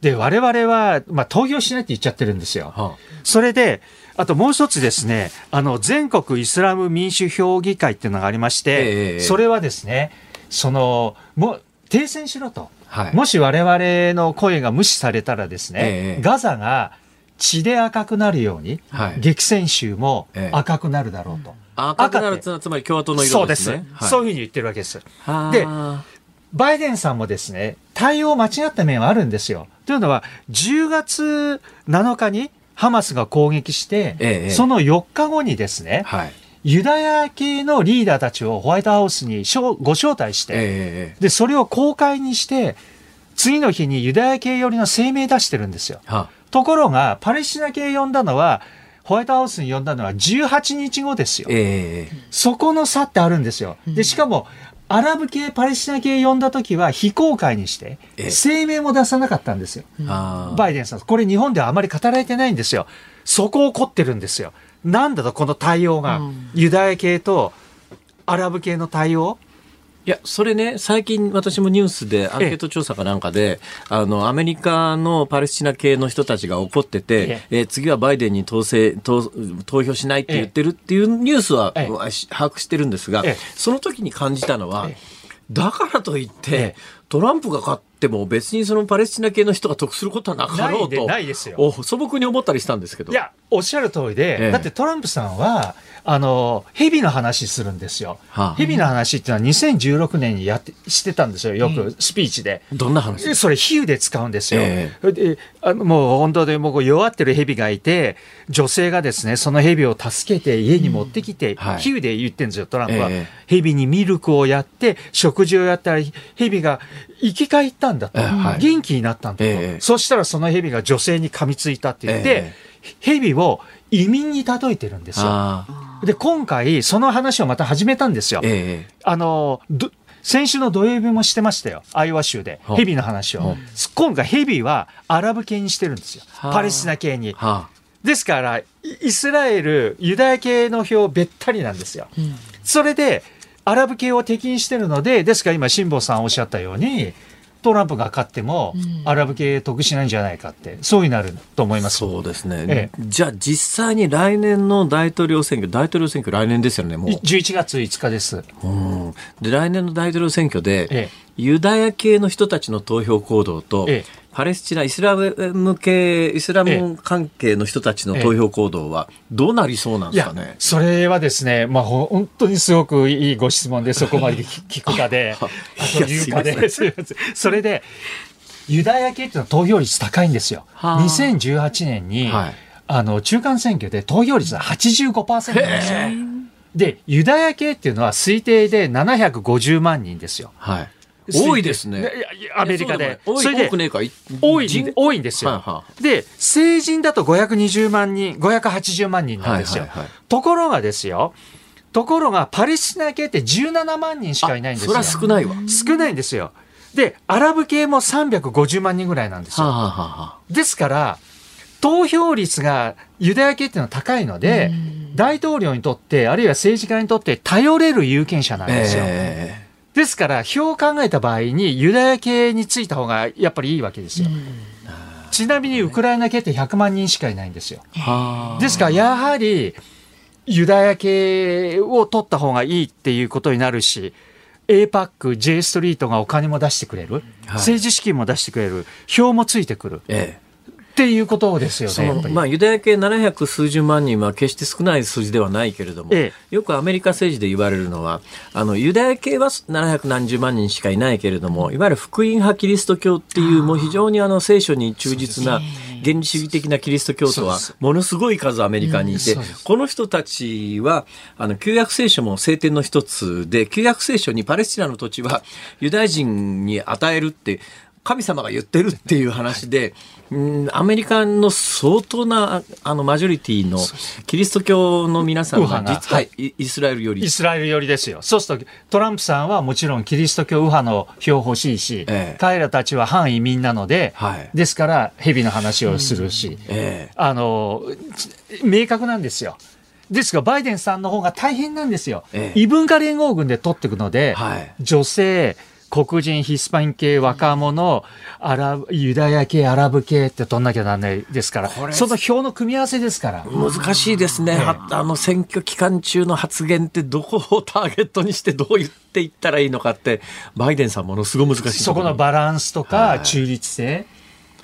で、我々は、まあ、投票しないって言っちゃってるんですよ。はそれで、あともう一つですね、あの、全国イスラム民主評議会っていうのがありまして、ええそれはですね、その、もう、停戦しろと。はいもし我々の声が無視されたらですね、ええガザが血で赤くなるように、はい激戦州もええ赤くなるだろうと。赤くなるつまり共和党のそうです、色ですね。はいそういうふうに言ってるわけです。はあでバイデンさんもですね、対応間違った面はあるんですよ。というのは、10月7日にハマスが攻撃して、ええその4日後にですね、はい。ユダヤ系のリーダーたちをホワイトハウスにご招待して、ええで、それを公開にして、次の日にユダヤ系寄りの声明出してるんですよ。はところが、パレスチナ系呼んだのは、ホワイトハウスに呼んだのは18日後ですよ。ええそこの差ってあるんですよ。で、しかも、アラブ系、パレスチナ系呼んだ時は非公開にしてええ、声明も出さなかったんですよ。バイデンさん。これ日本ではあまり語られてないんですよ。そこを怒ってるんですよ。なんだと、この対応が。ユダヤ系とアラブ系の対応いや、それね、最近私もニュースでアンケート調査かなんかで、あの、アメリカのパレスチナ系の人たちが怒ってて、えー次はバイデンに投制投投票しないって言ってるっていうニュースは、把握してるんですが、ええ。その時に感じたのは、えだからといって、ええ。トランプが勝っても別にそのパレスチナ系の人が得することはなかろうないでと、ないですよお素朴に思ったりしたんですけど。いや、おっしゃる通りで、ええだってトランプさんは、あの、蛇の話するんですよ。はあ蛇の話っていうのは2016年にやって、してたんですよ、よくスピーチで。どんな話？でそれ比喩で使うんですよ。えであのもう本当でもう弱ってる蛇がいて、女性がですね、その蛇を助けて家に持ってきて、はい比喩で言ってるんですよ、トランプは。え蛇にミルクをやって、食事をやったら、蛇が生き返ったんだと。元気になったんだと。ええそしたらその蛇が女性に噛みついたって言って、え蛇を移民に例えてるんですよ。あで、今回、その話をまた始めたんですよ。あの、ど先週の土曜日もしてましたよ。アイオワ州で。はあヘビの話をはあ。今回ヘビはアラブ系にしてるんですよ。はあパレスチナ系に。はあで、ですからイスラエルユダヤ系の票べったりなんですよ。うん、それでアラブ系を敵にしてるのでですから今辛坊さんおっしゃったようにトランプが勝っても、アラブ系得しないんじゃないかって、そうになると思います。そうですね、ええ、じゃあ、実際に来年の大統領選挙、大統領選挙、来年ですよね、もう。11月5日です。うん、で来年の大統領選挙で、ええ、ユダヤ系の人たちの投票行動と、ええパレスチナ、イスラム系、イスラム関係の人たちの投票行動はどうなりそうなんですかね？それはですね、まあ本当にすごくいいご質問で、そこまで聞 [LAUGHS] くかで、あと言うかで、[LAUGHS] それで、ユダヤ系っていうのは投票率高いんですよ。2018年に、はい、あの、中間選挙で投票率は85%なんですよ。で、ユダヤ系っていうのは推定で750万人ですよ。はい多いですね。アメリカで。それで、多い、多いんですよ。で、成人だと520万人、580万人なんですよ。ところがですよ、ところがパレスチナ系って17万人しかいないんですよ。それは少ないわ。少ないんですよ。で、アラブ系も350万人ぐらいなんですよ。ですから、投票率がユダヤ系っていうのは高いので、大統領にとって、あるいは政治家にとって頼れる有権者なんですよ。えーですから、票を考えた場合に、ユダヤ系についた方がやっぱりいいわけですよ。ちなみにウクライナ系って100万人しかいないんですよ。ですから、やはり、ユダヤ系を取った方がいいっていうことになるし、APAC、J ストリートがお金も出してくれる、はい、政治資金も出してくれる、票もついてくる。ええっていうことですよね。まあ、ユダヤ系700数十万人は決して少ない数字ではないけれども、ええ、よくアメリカ政治で言われるのは、あの、ユダヤ系は700何十万人しかいないけれども、いわゆる福音派キリスト教っていう、もう非常にあの、聖書に忠実な、原理主義的なキリスト教徒は、ものすごい数アメリカにいて、この人たちは、あの、旧約聖書も聖典の一つで、旧約聖書にパレスチナの土地はユダヤ人に与えるって、神様が言ってるっていう話で、うんアメリカの相当なあのマジョリティのキリスト教の皆さんが実はイスラエルより。イスラエル寄りですよ。そうするとトランプさんはもちろんキリスト教右派の票欲しいし、ええ、彼らたちは反移民なので、はい、ですから蛇の話をするし、うん。え、あの明確なんですよ。ですが、バイデンさんの方が大変なんですよ。異文化連合軍で取っていくので、はい、女性、黒人、ヒスパン系、若者、アラブ、ユダヤ系、アラブ系って取んなきゃなんないですから、その票の組み合わせですから。難しいですね。あの選挙期間中の発言ってどこをターゲットにしてどう言っていったらいいのかって、バイデンさんものすごい難しいそこのバランスとか中立性。はい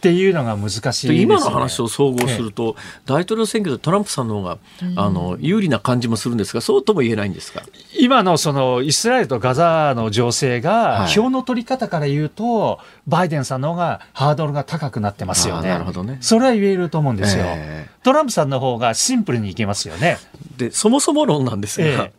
っていうのが難しい、ね、今の話を総合すると、大統領選挙でトランプさんの方が、あの有利な感じもするんですが、そうとも言えないんですか？今のそのイスラエルとガザの情勢が、票の取り方から言うと、バイデンさんの方がハードルが高くなってますよね。なるほどね。それは言えると思うんですよ。えー、トランプさんの方がシンプルにいけますよね。でそもそも論なんですが、えー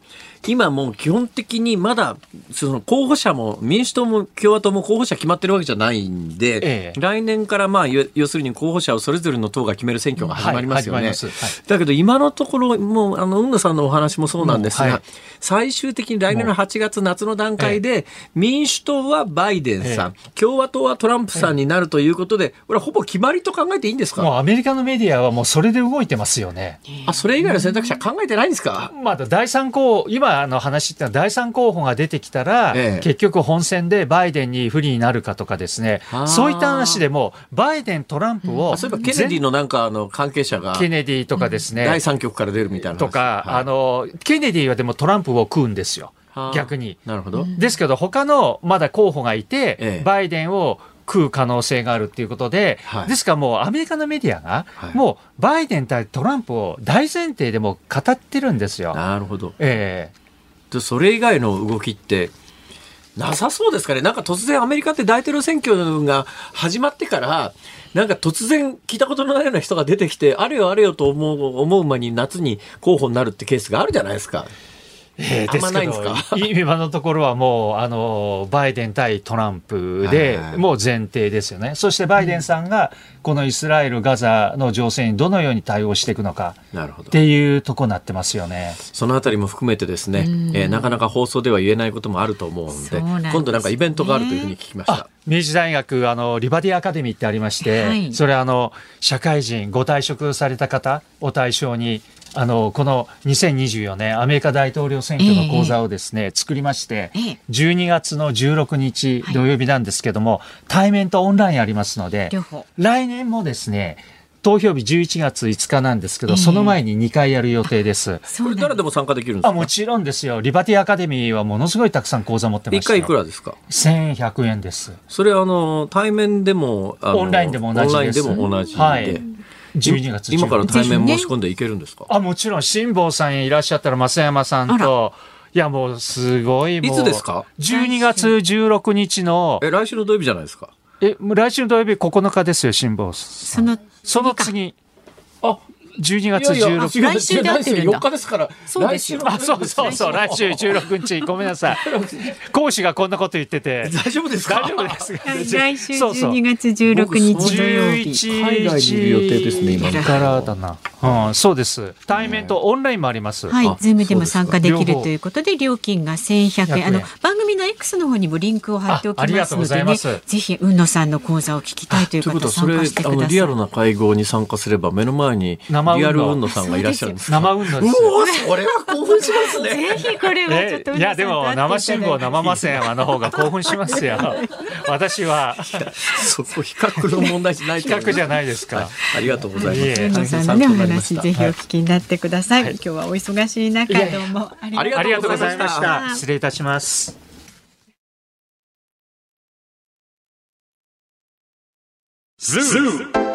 今もう基本的にまだその候補者も民主党も共和党も候補者決まってるわけじゃないんで、ええ、来年からまあ要するに候補者をそれぞれの党が決める選挙が始まりますよね。はいはい、だけど今のところもうあの海野さんのお話もそうなんですが、はい、最終的に来年の8月夏の段階で民主党はバイデンさん、共和党はトランプさんになるということで、これはほぼ決まりと考えていいんですか？もうアメリカのメディアはもうそれで動いてますよね。あそれ以外の選択肢は考えてないんですか、まだ第3項今の話ってのは第3候補が出てきたら、ええ、結局本選でバイデンに不利になるかとかですね、そういった話でも、バイデン、トランプを、うん、そういえばケネディのなんかあの関係者が、ケネディとかですね、うん、第3局から出るみたいな。とか、はい、あの、ケネディはでもトランプを食うんですよ。逆に。なるほど。ですけど、他のまだ候補がいて、ええ、バイデンを食う可能性があるっていうことで、はい、ですからもうアメリカのメディアが、もうバイデン対トランプを大前提でも語ってるんですよ。なるほど。えとそれ以外の動きってなさそうですかね？なんか突然アメリカって大統領選挙が始まってから、なんか突然聞いたことのないような人が出てきて、あれよあれよと思う、思う間に夏に候補になるってケースがあるじゃないですか。えー、ですけど今のところはもうあのバイデン対トランプで、もう前提ですよね、そしてバイデンさんがこのイスラエル・ガザの情勢にどのように対応していくのかっていうとこになってますよね。そのあたりも含めてですね、えー、なかなか放送では言えないこともあると思うんで、ね、今度なんかイベントがあるというふうに聞きました。明治大学あのリバディアカデミーってありまして、はい、それあの社会人ご退職された方を対象にあのこの2024年アメリカ大統領選挙の講座をですね、えー、作りまして、えー、12月の16日土曜日なんですけども、はい、対面とオンラインありますので来年もですね投票日11月5日なんですけど、えー、その前に2回やる予定です。これ誰でも参加できるんですか？あもちろんですよ。リバティアカデミーはものすごいたくさん講座持ってます。1回いくらですか ?1100 円です。それあの、対面でも、オンラインでも同じです。オンラインでも同じで。はい12月今から対面申し込んでいけるんですか、あもちろん辛坊さんいらっしゃったら増山さんと。いやもうすごいいつですか？12月16日の。え来週の土曜日じゃないですか？え来週の土曜日9日ですよ辛坊さん。その次。あ12月16日。来週で合ってるんだ。4日ですから。そうですよ。あ、そうそうそう。来週16日。ごめんなさい。[LAUGHS] 講師がこんなこと言ってて。大丈夫ですか？大丈夫です。来週12月16日土曜日。海外にいる予定ですね、今。からだな。うん、そうです。対面とオンラインもあります。はい。ズームでも参加できるということで、料金が1100円。あの、番組の X の方にもリンクを貼っておきますのでね。ぜひ、海野さんの講座を聞きたいという方参加してください。リアルな会合に参加すれば、目の前にリアル海野さんがいらっしゃるんです生海野です。それは興奮しますね。[LAUGHS] ぜひこれはちょっといやでも生辛坊生増山さんの方が興奮しますよ。[LAUGHS] 私はそこ比較の問題じゃない比較じゃないですか。ありがとうございます。皆さんのねお話ぜひお聞きになってください。今日はお忙しい中どうもありがとうございました。失礼いたします。ズーニ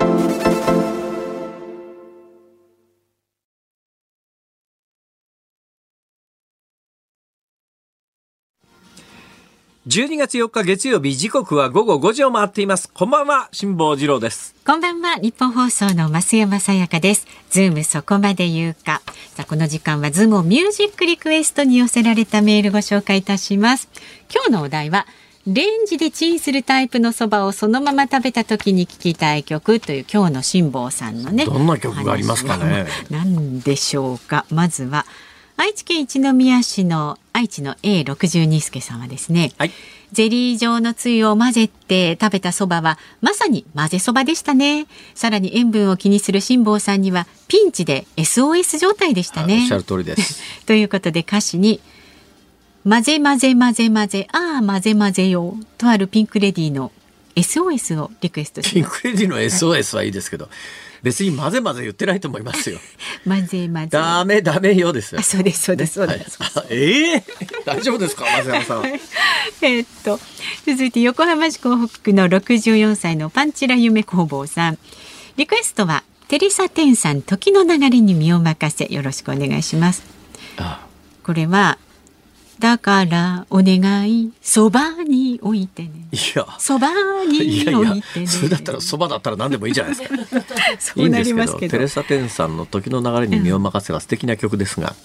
12月4日月曜日時刻は午後5時を回っています。こんばんは辛坊治郎です。こんばんはニッポン放送の増山さやかです。ズームそこまで言うか。さあこの時間はズームオンミュージックリクエストに寄せられたメールご紹介いたします。今日のお題はレンジでチンするタイプのそばをそのまま食べた時に聴きたい曲という今日の辛坊さんのねどんな曲がありますかね。何でしょうか。まずは愛知県一宮市の愛知の A62 助さんはですね、はい、ゼリー状のつゆを混ぜて食べたそばはまさに混ぜそばでしたね。さらに塩分を気にする辛坊さんにはピンチで SOS 状態でしたね。おっしゃる通りです。[LAUGHS] ということで歌詞に混ぜ混ぜ混ぜ混ぜああ混ぜ混ぜよとあるピンクレディーの SOS をリクエストしますピンクレディーの SOS はいいですけど別に混ぜ混ぜ言ってないと思いますよ。[LAUGHS] 混ぜ混ぜ。ダメダメよですあ、そうですそうですそうです。はい、ええー、[LAUGHS] 大丈夫ですか松山さん。[LAUGHS] えっと続いて横浜市港北区の64歳のパンチラ夢工房さん。リクエストはテリサテンさん時の流れに身を任せよろしくお願いします。ああこれはだからお願いそばに置いてねいやそばに置いてねそれだったらそばだったら何でもいいじゃないですか [LAUGHS] そうなりますけどテレサ・テンさんの時の流れに身を任せは素敵な曲ですが、うん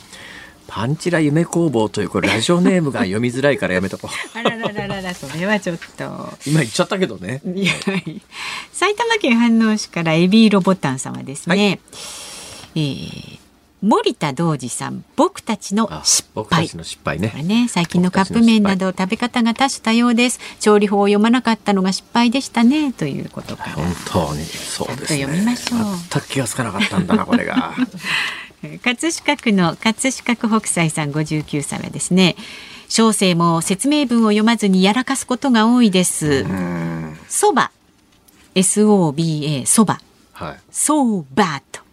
パンチラ夢工房というこれラジオネームが読みづらいからやめとこう。あらららららそれはちょっと。今言っちゃったけどね。いや埼玉県飯能市からエビーロボタン様ですね。はい、えー森田道二さん僕たちの失敗。の失敗ね。ね最近のカップ麺など食べ方が多種多様です。調理法を読まなかったのが失敗でしたね。ということか本当にそうです、ね、読みましょう。全く気がつかなかったんだな [LAUGHS] これが。葛飾区の葛飾区北斎さん59歳はですね。小生も説明文を読まずにやらかすことが多いです。そば。SOBA そば。はい、ソーバーと。はい、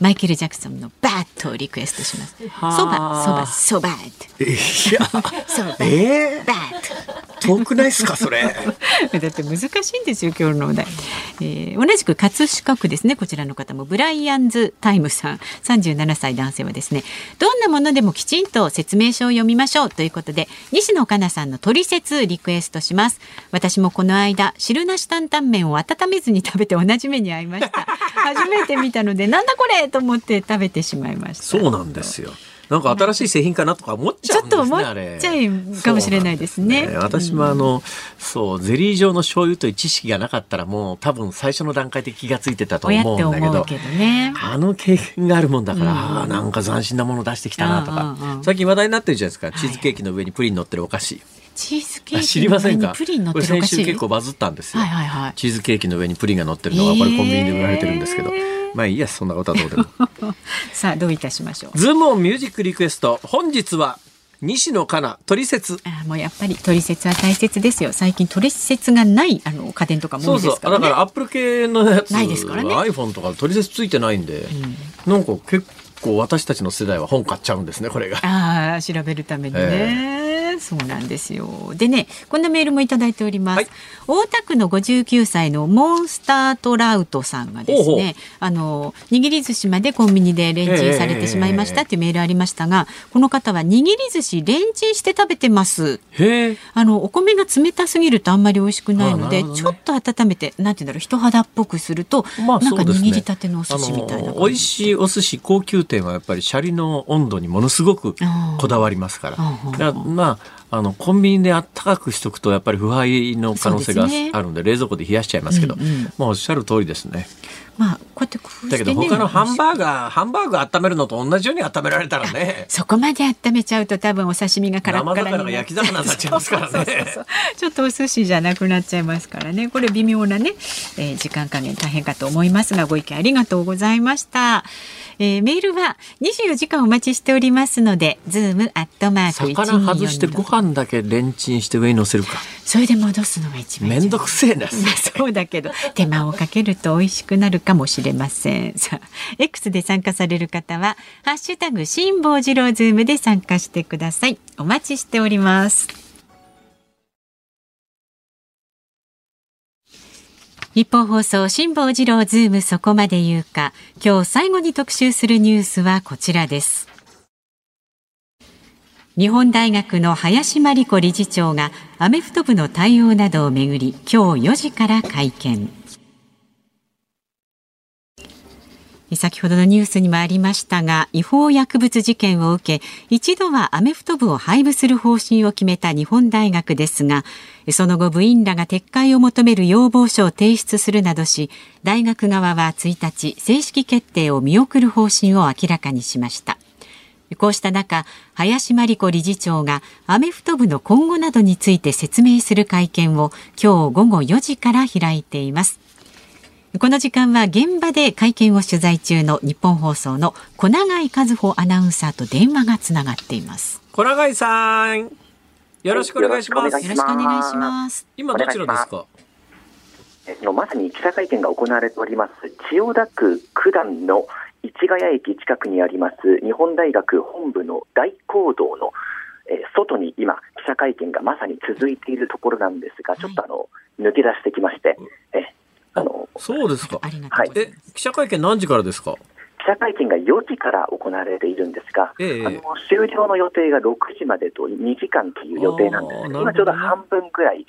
マイケル・ジャクソンのバットをリクエストします。そば、そば、そば。いや、[LAUGHS] そば、えー、バット。遠くないですか、それ？[LAUGHS] だって難しいんですよ、今日のお題。えー、同じく葛飾区ですね、こちらの方もブライアンズタイムさん、37歳男性はですね。どんなものでもきちんと説明書を読みましょうということで、西野カナさんの取説リクエストします。私もこの間、汁なし担々麺を温めずに食べて同じ目に遭いました。初めて見たので、なんだこれと思って食べてしまいました。そうなんですよ。なんか新しい製品かなとか思っちゃうんですね。ちょっと思っちゃうかもしれないですね。ね。私もあの、そう、ゼリー状の醤油という知識がなかったらもう多分最初の段階で気がついてたと思うんだけど、けどね、あの経験があるもんだから、うん、なんか斬新なもの出してきたなとか、最近話題になってるじゃないですか、チーズケーキの上にプリン乗ってるお菓子。チーズケーキ知りませんか？プリン乗ってるお菓子？先週結構バズったんですよ、はいはいはい、チーズケーキの上にプリンが乗ってるのがこれコンビニで売られてるんですけど、まあいいやそんなことはどうでも。[LAUGHS] さあどういたしましょう。ズームオンミュージックリクエスト本日は西野カナ取説あもうやっぱり取説は大切ですよ。最近取説がないあの家電とかも多いですから、ね、だからアップル系のやつないですからね。iPhone とか取説ついてないんで、うん、なんか結構私たちの世代は本買っちゃうんですねこれが。ああ調べるためにね、えーそうなんですよ。でね、こんなメールもいただいております。はい、大田区の59歳のモンスタートラウトさんがですね、あの握り寿司までコンビニでレンチンされてしまいましたっていうメールありましたが、この方は握り寿司レンチンして食べてます。あのお米が冷たすぎるとあんまり美味しくないので、ね、ちょっと温めてなんていうんだろう人肌っぽくすると、まあ、なんか握りたてのお寿司みたいな、美味しいお寿司高級店はやっぱりシャリの温度にものすごくこだわりますから。まああのコンビニであったかくしとくとやっぱり腐敗の可能性があるので、ね、冷蔵庫で冷やしちゃいますけど、うんうん、まあおっしゃる通りですね。まあ、こうやってだけど他のハンバーガーハンバーガー温めるのと同じように温められたらね。[LAUGHS] そこまで温めちゃうと多分お刺身がカラッカラに生焼き魚になっちゃいますからね。ちょっとお寿司じゃなくなっちゃいますからね。これ微妙なね、えー、時間加減大変かと思いますがご意見ありがとうございました。えー、メールは24時間お待ちしておりますので、ズームアットマーク魚外してご飯だけレンチンして上に乗せるか。それで戻すのが一番めんどくせえな。そうだけど、手間をかけると美味しくなるかもしれません。さあ、X で参加される方は、ハッシュタグ辛坊治郎ズームで参加してください。お待ちしております。ニッポン放送辛坊治郎ズームそこまで言うか今日最後に特集するニュースはこちらです日本大学の林真理子理事長がアメフト部の対応などをめぐり今日4時から会見。先ほどのニュースにもありましたが違法薬物事件を受け一度はアメフト部を廃部する方針を決めた日本大学ですがその後部員らが撤回を求める要望書を提出するなどし大学側は1日正式決定を見送る方針を明らかにしました。こうした中林真理子理事長がアメフト部の今後などについて説明する会見を今日午後4時から開いています。この時間は現場で会見を取材中の日本放送の小永井和穂アナウンサーと電話がつながっています。小永井さんよろしくお願いします、よろしくお願いします。今どちらですか？のまさに記者会見が行われております。千代田区九段の市ヶ谷駅近くにあります日本大学本部の大講堂のえ外に今、記者会見がまさに続いているところなんですが、ちょっとあの抜け出してきまして、えあのそうですか。はい。え、記者会見何時からですか？記者会見が4時から行われているんですが、ええ、あの終了の予定が6時までと2時間という予定なんです、ね、今ちょうど半分くらい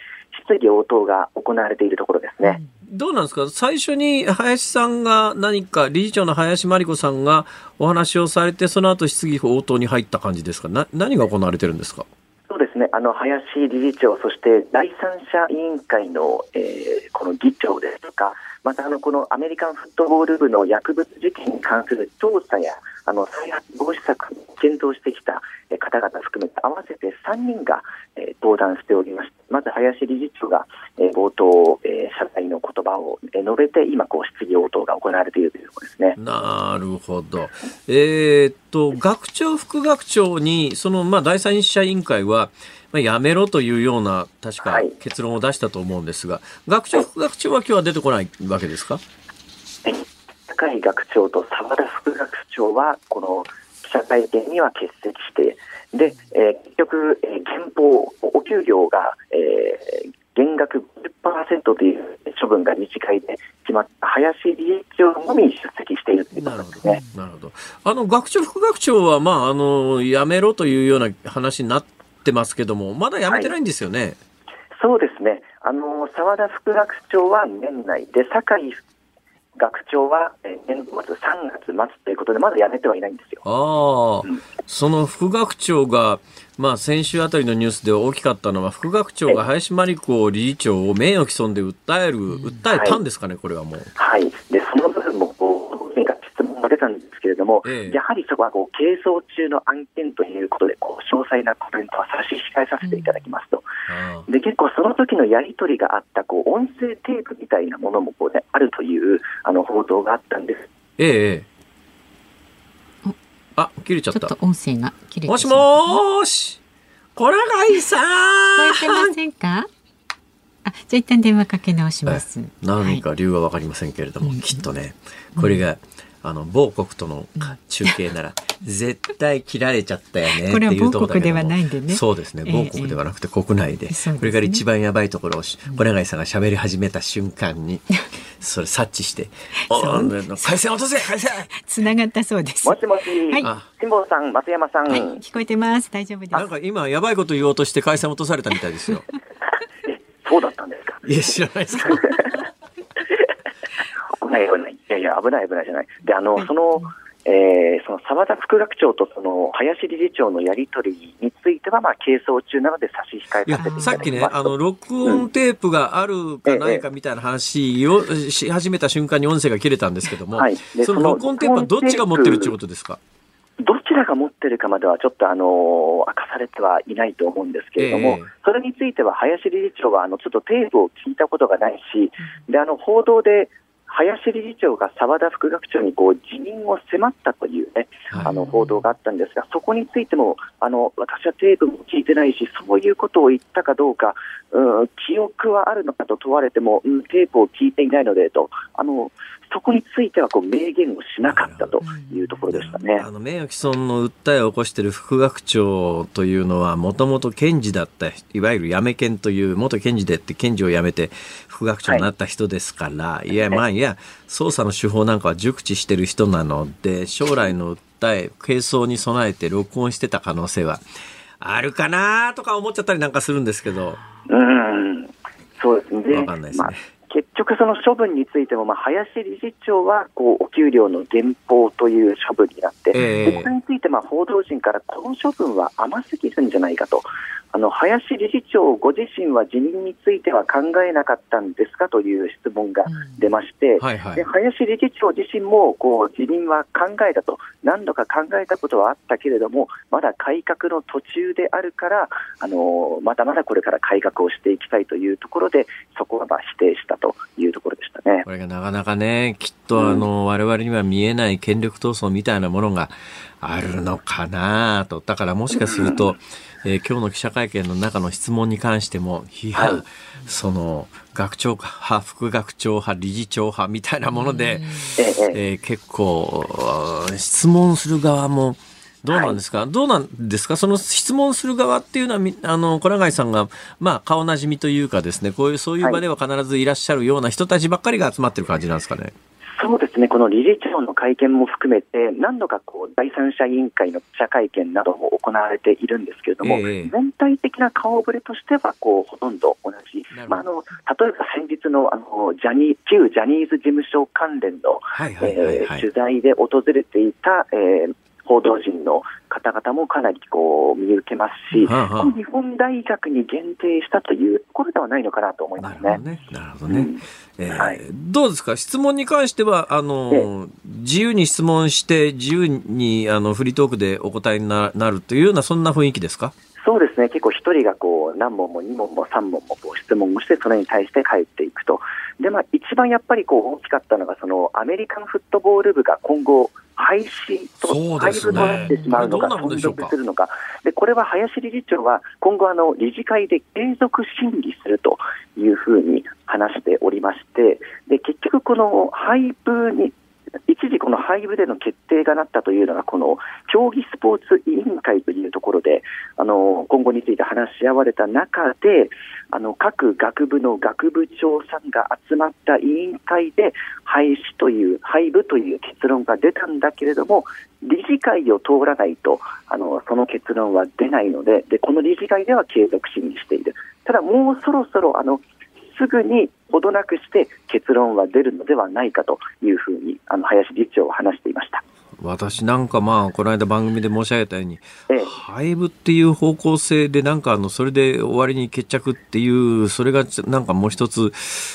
質疑応答が行われているところですね。どうなんですか？最初に林さんが何か、理事長の林真理子さんがお話をされて、その後質疑応答に入った感じですか？な何が行われてるんですか？そうですね、あの林理事長、そして第三者委員会の、えー、この議長ですとか、またあのこのアメリカンフットボール部の薬物事件に関する調査やあの再発防止策を検討してきた方々含めて合わせて3人が、えー、登壇しておりまして、まず林理事長が、えー、冒頭、えー、謝罪の言葉を、えー、述べて、今こう、質疑応答が行われているというところですね。なるほど。えー、っと、学長、副学長に、その、まあ、第三者委員会は、まあ、やめろというような、確か結論を出したと思うんですが、はい、学長、副学長は今日は出てこないわけですか？高井学長と澤田副学長は、この記者会見には欠席して、で、えー、結局、えー、減俸、お給料が、えー、減額50%という処分が日会で決まった林理事長のみ出席しているということですね。なるほど。あの、学長、副学長は、まあ、あの、辞めろというような話になってますけども、まだ辞めてないんですよね。はい、そうですね。あの、澤田副学長は年内で、酒井学長は年度末3月末ということで、まだ辞めてはいないんですよ。ああ、うん、その副学長が、まあ、先週あたりのニュースで大きかったのは、副学長が林真理子理事長を名誉毀損で訴える、訴えたんですかね、これはもう。はい。で、その部分も、こう、質問が出たんですけれども、ええ、やはりそこはこう係争中の案件ということで、こう詳細なコメントは差し控えさせていただきますと、うん、で結構その時のやり取りがあったこう音声テープみたいなものもこう、ね、あるというあの報道があったんです。ええあ、切れちゃった。ちょっと音声が切れてもしもし。こらがいさん。聞こえてませんか？あ、じゃあ一旦電話かけ直します。何か理由はわかりませんけれども、はい、きっとね、これが、うんあの、某国との中継なら、絶対切られちゃったよねっていうところだけどね。そうですね。某国ではなくて国内で。これから一番やばいところを、小永さんが喋り始めた瞬間に、それ察知して、[LAUGHS] 回線落とせ回線つながったそうです。もしもし。はい。辛坊さん、松山さん。はい、聞こえてます。大丈夫です。なんか今、やばいこと言おうとして回線落とされたみたいですよ。[LAUGHS] そうだったんですか？いや、知らないですか？[LAUGHS] 危ない危ない。いやいや、危ない危ないじゃない。で、あの、その、えー、その澤田副学長とその林理事長のやり取りについては、まあ、係争中なので差し控えさせてさっきね、あの、録音テープがあるかないかみたいな話をし始めた瞬間に音声が切れたんですけども、はい、その録音テープはどっちが持ってるっていうことですか？どちらが持ってるかまではちょっとあの明かされてはいないと思うんですけれども、えー、それについては林理事長はあのちょっとテープを聞いたことがないし、であの報道で林理事長が澤田副学長にこう辞任を迫ったという、ね、あの報道があったんですが、そこについてもあの私はテープも聞いてないし、そういうことを言ったかどうか、うん、記憶はあるのかと問われても、うん、テープを聞いていないのでと、あのそこについてはこう明言をしなかったというところでしたね。あの名誉毀損の訴えを起こしている副学長というのは、もともと検事だった、いわゆる辞め検という元検事でって検事を辞めて副学長になった人ですから、はい、いや、まあいや、捜査の手法なんかは熟知してる人なので、将来の訴え、係争に備えて録音してた可能性はあるかなとか思っちゃったりなんかするんですけど。うん、そうですね。わかんないですね。まあ結局、その処分についても、まあ、林理事長はこうお給料の減俸という処分になって、えー、それについてまあ報道陣からこの処分は甘すぎるんじゃないかと、あの林理事長ご自身は辞任については考えなかったんですかという質問が出まして、うんはいはい、で林理事長自身もこう辞任は考えたと、何度か考えたことはあったけれども、まだ改革の途中であるから、あのまだまだこれから改革をしていきたいというところで、そこはまあ否定したというところでしたね。これがなかなかね、きっとあの、うん、我々には見えない権力闘争みたいなものがあるのかなと、だからもしかすると、う [LAUGHS] んえー、今日の記者会見の中の質問に関しても、批判、はい、その、学長派、副学長派、理事長派みたいなもので、えー、結構、質問する側も、どうなんですか、はい、どうなんですか？その質問する側っていうのは、あの、小永さんが、まあ、顔なじみというかですね、こういう、そういう場では必ずいらっしゃるような人たちばっかりが集まってる感じなんですかね？そうですね、この理事長の会見も含めて、何度かこう第三者委員会の記者会見なども行われているんですけれども、えー、全体的な顔ぶれとしてはこうほとんど同じ、まあ、あの例えば先日のあのジャニー旧ジャニーズ事務所関連の取材で訪れていた、えー報道陣の方々もかなりこう見受けますし、はあはあ、日本大学に限定したというところではないのかなと思いますね。なるほどね。どね。えーはい、どうですか？質問に関しては、あの、えー、自由に質問して、自由にあのフリートークでお答えになるというような、そんな雰囲気ですか？そうですね、結構一人がこう何問も2問も3問もこう質問をして、それに対して返っていくと。で、まあ、一番やっぱりこう大きかったのが、そのアメリカンフットボール部が今後、廃止と、廃部となってしまうのか、存続するのか、でこれは林理事長は今後あの、理事会で継続審議するというふうに話しておりまして、で結局、この廃部に一時、この廃部での決定がなったというのが、この競技スポーツ委員会というところで、あの今後について話し合われた中で、あの各学部の学部長さんが集まった委員会で、廃止という、廃部という結論が出たんだけれども、理事会を通らないと、あのその結論は出ないのでで、この理事会では継続審議している。ただもうそろそろあのすぐにほどなくして結論は出るのではないかというふうにあの林理事長は話していました。私なんかまあこの間番組で申し上げたように、ええ、廃部っていう方向性でなんかあのそれで終わりに決着っていうそれがなんかもう一つ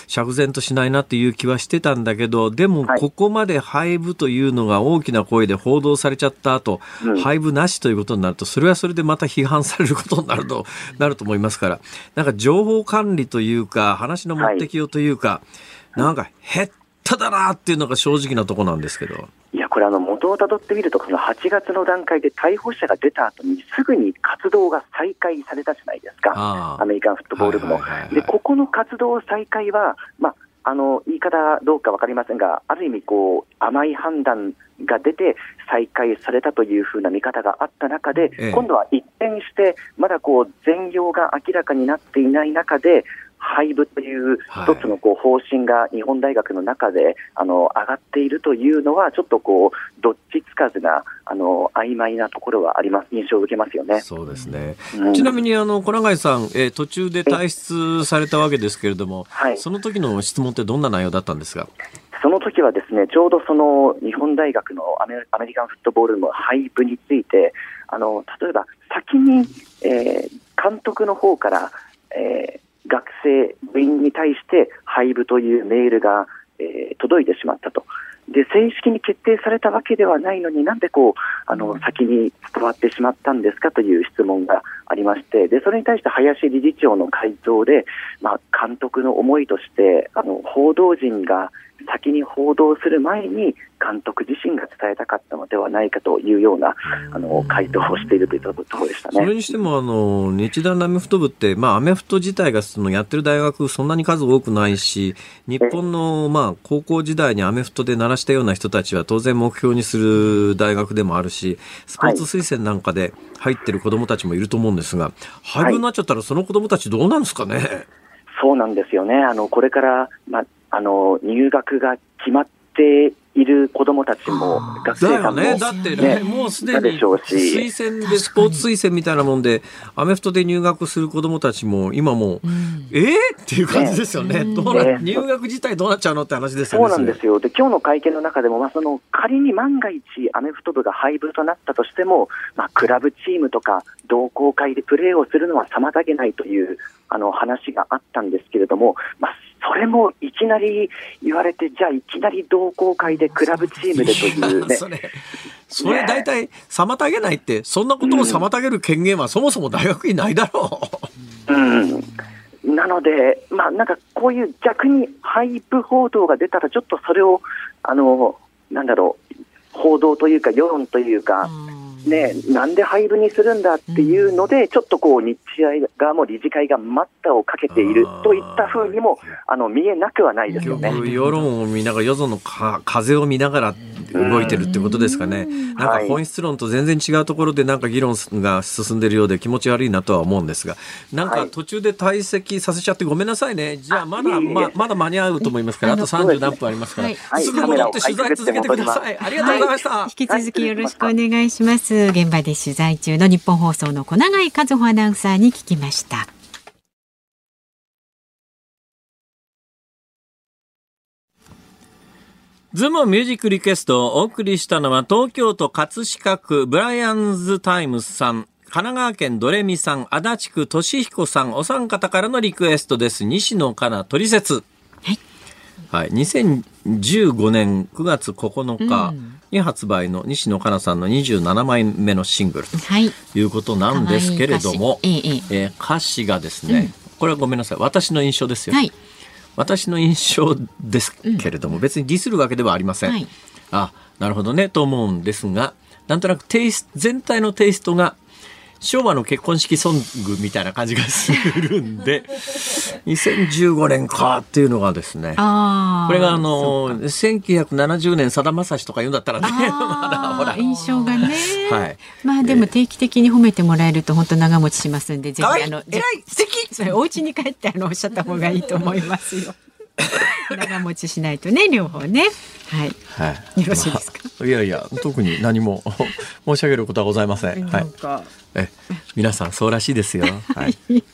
釈然としないなっていう気はしてたんだけどでもここまで廃部というのが大きな声で報道されちゃった後、うん、廃部なしということになるとそれはそれでまた批判されることになると [LAUGHS] なると思いますから。なんか情報管理というか話の目的をというか、はい、なんか減っただなっていうのが正直なとこなんですけど。これ、あの元をたどってみると、この8月の段階で逮捕者が出た後に、すぐに活動が再開されたじゃないですか、アメリカンフットボール部も。で、ここの活動再開は、まあ、あの言い方どうか分かりませんが、ある意味こう、甘い判断が出て、再開されたというふうな見方があった中で、ええ、今度は一転して、まだこう全容が明らかになっていない中で、廃部という一つのこう方針が日本大学の中であの上がっているというのは、ちょっとこうどっちつかずなあの曖昧なところはあります、印象を受けますよね。そうですね、うん、ちなみにあの小永井さん、えー、途中で退出されたわけですけれども、はい、その時の質問ってどんな内容だったんですか？その時はですねちょうどその日本大学のアメアメリカンフットボールの廃部について、あの例えば先に、えー、監督の方から、えー学生、部員に対して廃部というメールが、えー、届いてしまったと。で正式に決定されたわけではないのになんでこうあの先に伝わってしまったんですかという質問がありましてでそれに対して林理事長の回答で、まあ、監督の思いとしてあの報道陣が先に報道する前に監督自身が伝えたかったのではないかというようなあの回答をしているというところでしたねそれにしてもあの日大のアメフト部って、まあ、アメフト自体がそのやってる大学そんなに数多くないし日本の、まあ、高校時代にアメフトで鳴らしたような人たちは当然目標にする大学でもあるしスポーツ推薦なんかで入ってる子どもたちもいると思うんですが廃部になっちゃったらその子どもたちどうなんですかね？そうなんですよね。あの、これから、まあ、あの、入学が決まっている子どもたちも、学生さんも、ね、だってね、もうすでに推薦で、スポーツ推薦みたいなもんで、アメフトで入学する子どもたちも、今も、うん、えー、っていう感じですよね、ね。どうな、ね、入学自体どうなっちゃうのって話ですよね。そうなんですよ、で今日の会見の中でも、まあ、その仮に万が一、アメフト部が廃部となったとしても、まあ、クラブチームとか、同好会でプレーをするのは妨げないというあの話があったんですけれども、まあ、それもいきなり言われて、じゃあいきなり同好会でクラブチームでというね。[LAUGHS] それ、大体妨げないって、そんなことを妨げる権限はそもそも大学にないだろう。うん、なので、まあなんかこういう逆にハイプ報道が出たら、ちょっとそれを、あの、なんだろう、報道というか世論というか、うんね、なんで廃部にするんだっていうので、ちょっとこう日大側も理事会が待ったをかけているといったふうにもあの見えなくはないですよね。世論を見ながら、世論の風を見ながら動いてるってことですかね、ん。なんか本質論と全然違うところで、なんか議論が進んでるようで、気持ち悪いなとは思うんですが、なんか途中で退席させちゃって、ごめんなさいね、じゃあまだ、ままだ間に合うと思いますから、あと30何分ありますから、すぐ戻って取材続けてください。ありがとうございました。引き続きよろしくお願いします。現場で取材中の日本放送の小永井和穂アナウンサーに聞きました。ズモミュージックリクエストをお送りしたのは東京都葛飾区ブライアンズタイムスさん、神奈川県ドレミさん、足立区俊彦さん、お三方からのリクエストです。西野カナトリセツ。はい。はい。2015年9月9日に発売の西野カナさんの27枚目のシングルということなんですけれども、いいえー、歌詞がですね、うん、これはごめんなさい。私の印象ですよ。はい私の印象ですけれども、うん、別にディスるわけではありません。はい、あなるほどねと思うんですがなんとなくテイス全体のテイストが昭和の結婚式ソングみたいな感じがするんで [LAUGHS] 2015年かっていうのがですね。これがあの1970年さだまさしとか言うんだったらねまだほら。印象がね、はい、まあでも定期的に褒めてもらえると本当長持ちしますんでぜひあの偉い。素敵。それお家に帰ってあのおっしゃった方がいいと思いますよ。[LAUGHS] 長持ちしないとね両方ね。はい、はい、よろしいですか、まあ、いやいや特に何も [LAUGHS] 申し上げることはございません。はい。え皆さんそうらしいですよ。はい。[LAUGHS]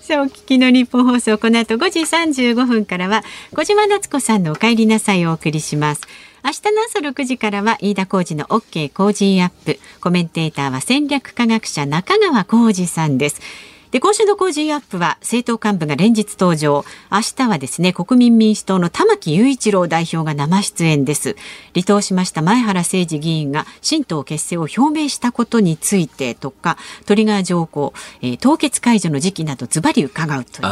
さあお聞きのニッポン放送この後5時35分からは小島夏子さんのお帰りなさいをお送りします。明日の朝6時からは飯田浩二の OK 工事アップ。コメンテーターは戦略科学者中川コージさんですで今週の Cozy up! は政党幹部が連日登場。明日はですね国民民主党の玉木雄一郎代表が生出演です。離党しました前原誠司議員が新党結成を表明したことについてとかトリガー条項、えー、凍結解除の時期などズバリ伺うということです。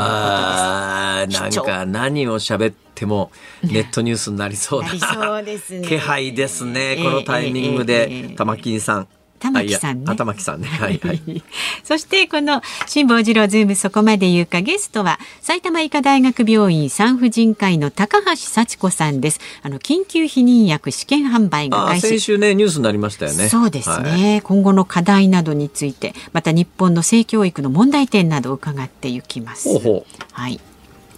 なんか何を喋ってもネットニュースになりそうな、そうですね、気配ですね、このタイミングで、玉木さん。玉木さんね。玉木さんね。[LAUGHS] はいはい。そしてこの辛坊治郎ズームそこまで言うかゲストは埼玉医科大学病院産婦人科医の高橋幸子さんです。あの緊急避妊薬試験販売が開始。先週ねニュースになりましたよね。そうですね、はい、今後の課題などについてまた日本の性教育の問題点などを伺っていきます。ほうほうはい。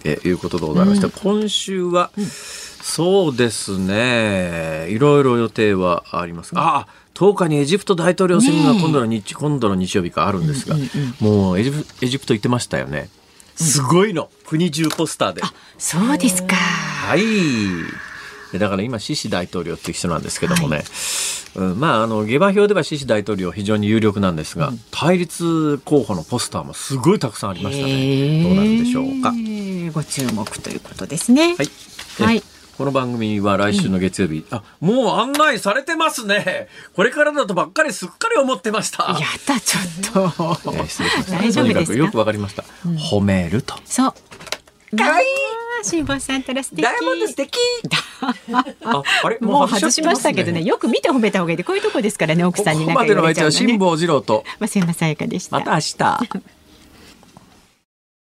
えいうことでございました。うん、今週は、うん、そうですねいろいろ予定はあります。ああ10日にエジプト大統領選が今度の日、今度の日曜日かあるんですが、もうエジプエジプト行ってましたよね。すごいの、国中ポスターで。そうですか。はい。だから今シシ大統領っていう人なんですけどもね、はい、うん、まああの下馬評ではシシ大統領非常に有力なんですが、うん、対立候補のポスターもすごいたくさんありましたね。どうなるでしょうか。ご注目ということですね。はい。はい。この番組は来週の月曜日、うん、あもう案内されてますね。これからだとばっかりすっかり思ってました。やだちょっと、[LAUGHS] えー、失礼しました。大丈夫ですよくわかりました、うん、褒めると。そう。かわいい辛坊さんたら素敵。ダイヤモンド素敵。[LAUGHS] あ、あれ？もう外しましたけどね、よく見て褒めた方がいい。で、こういうとこですからね、奥さんに仲良い、ね。ここまでの相手は辛坊治郎と。増山さやかでした。また明日。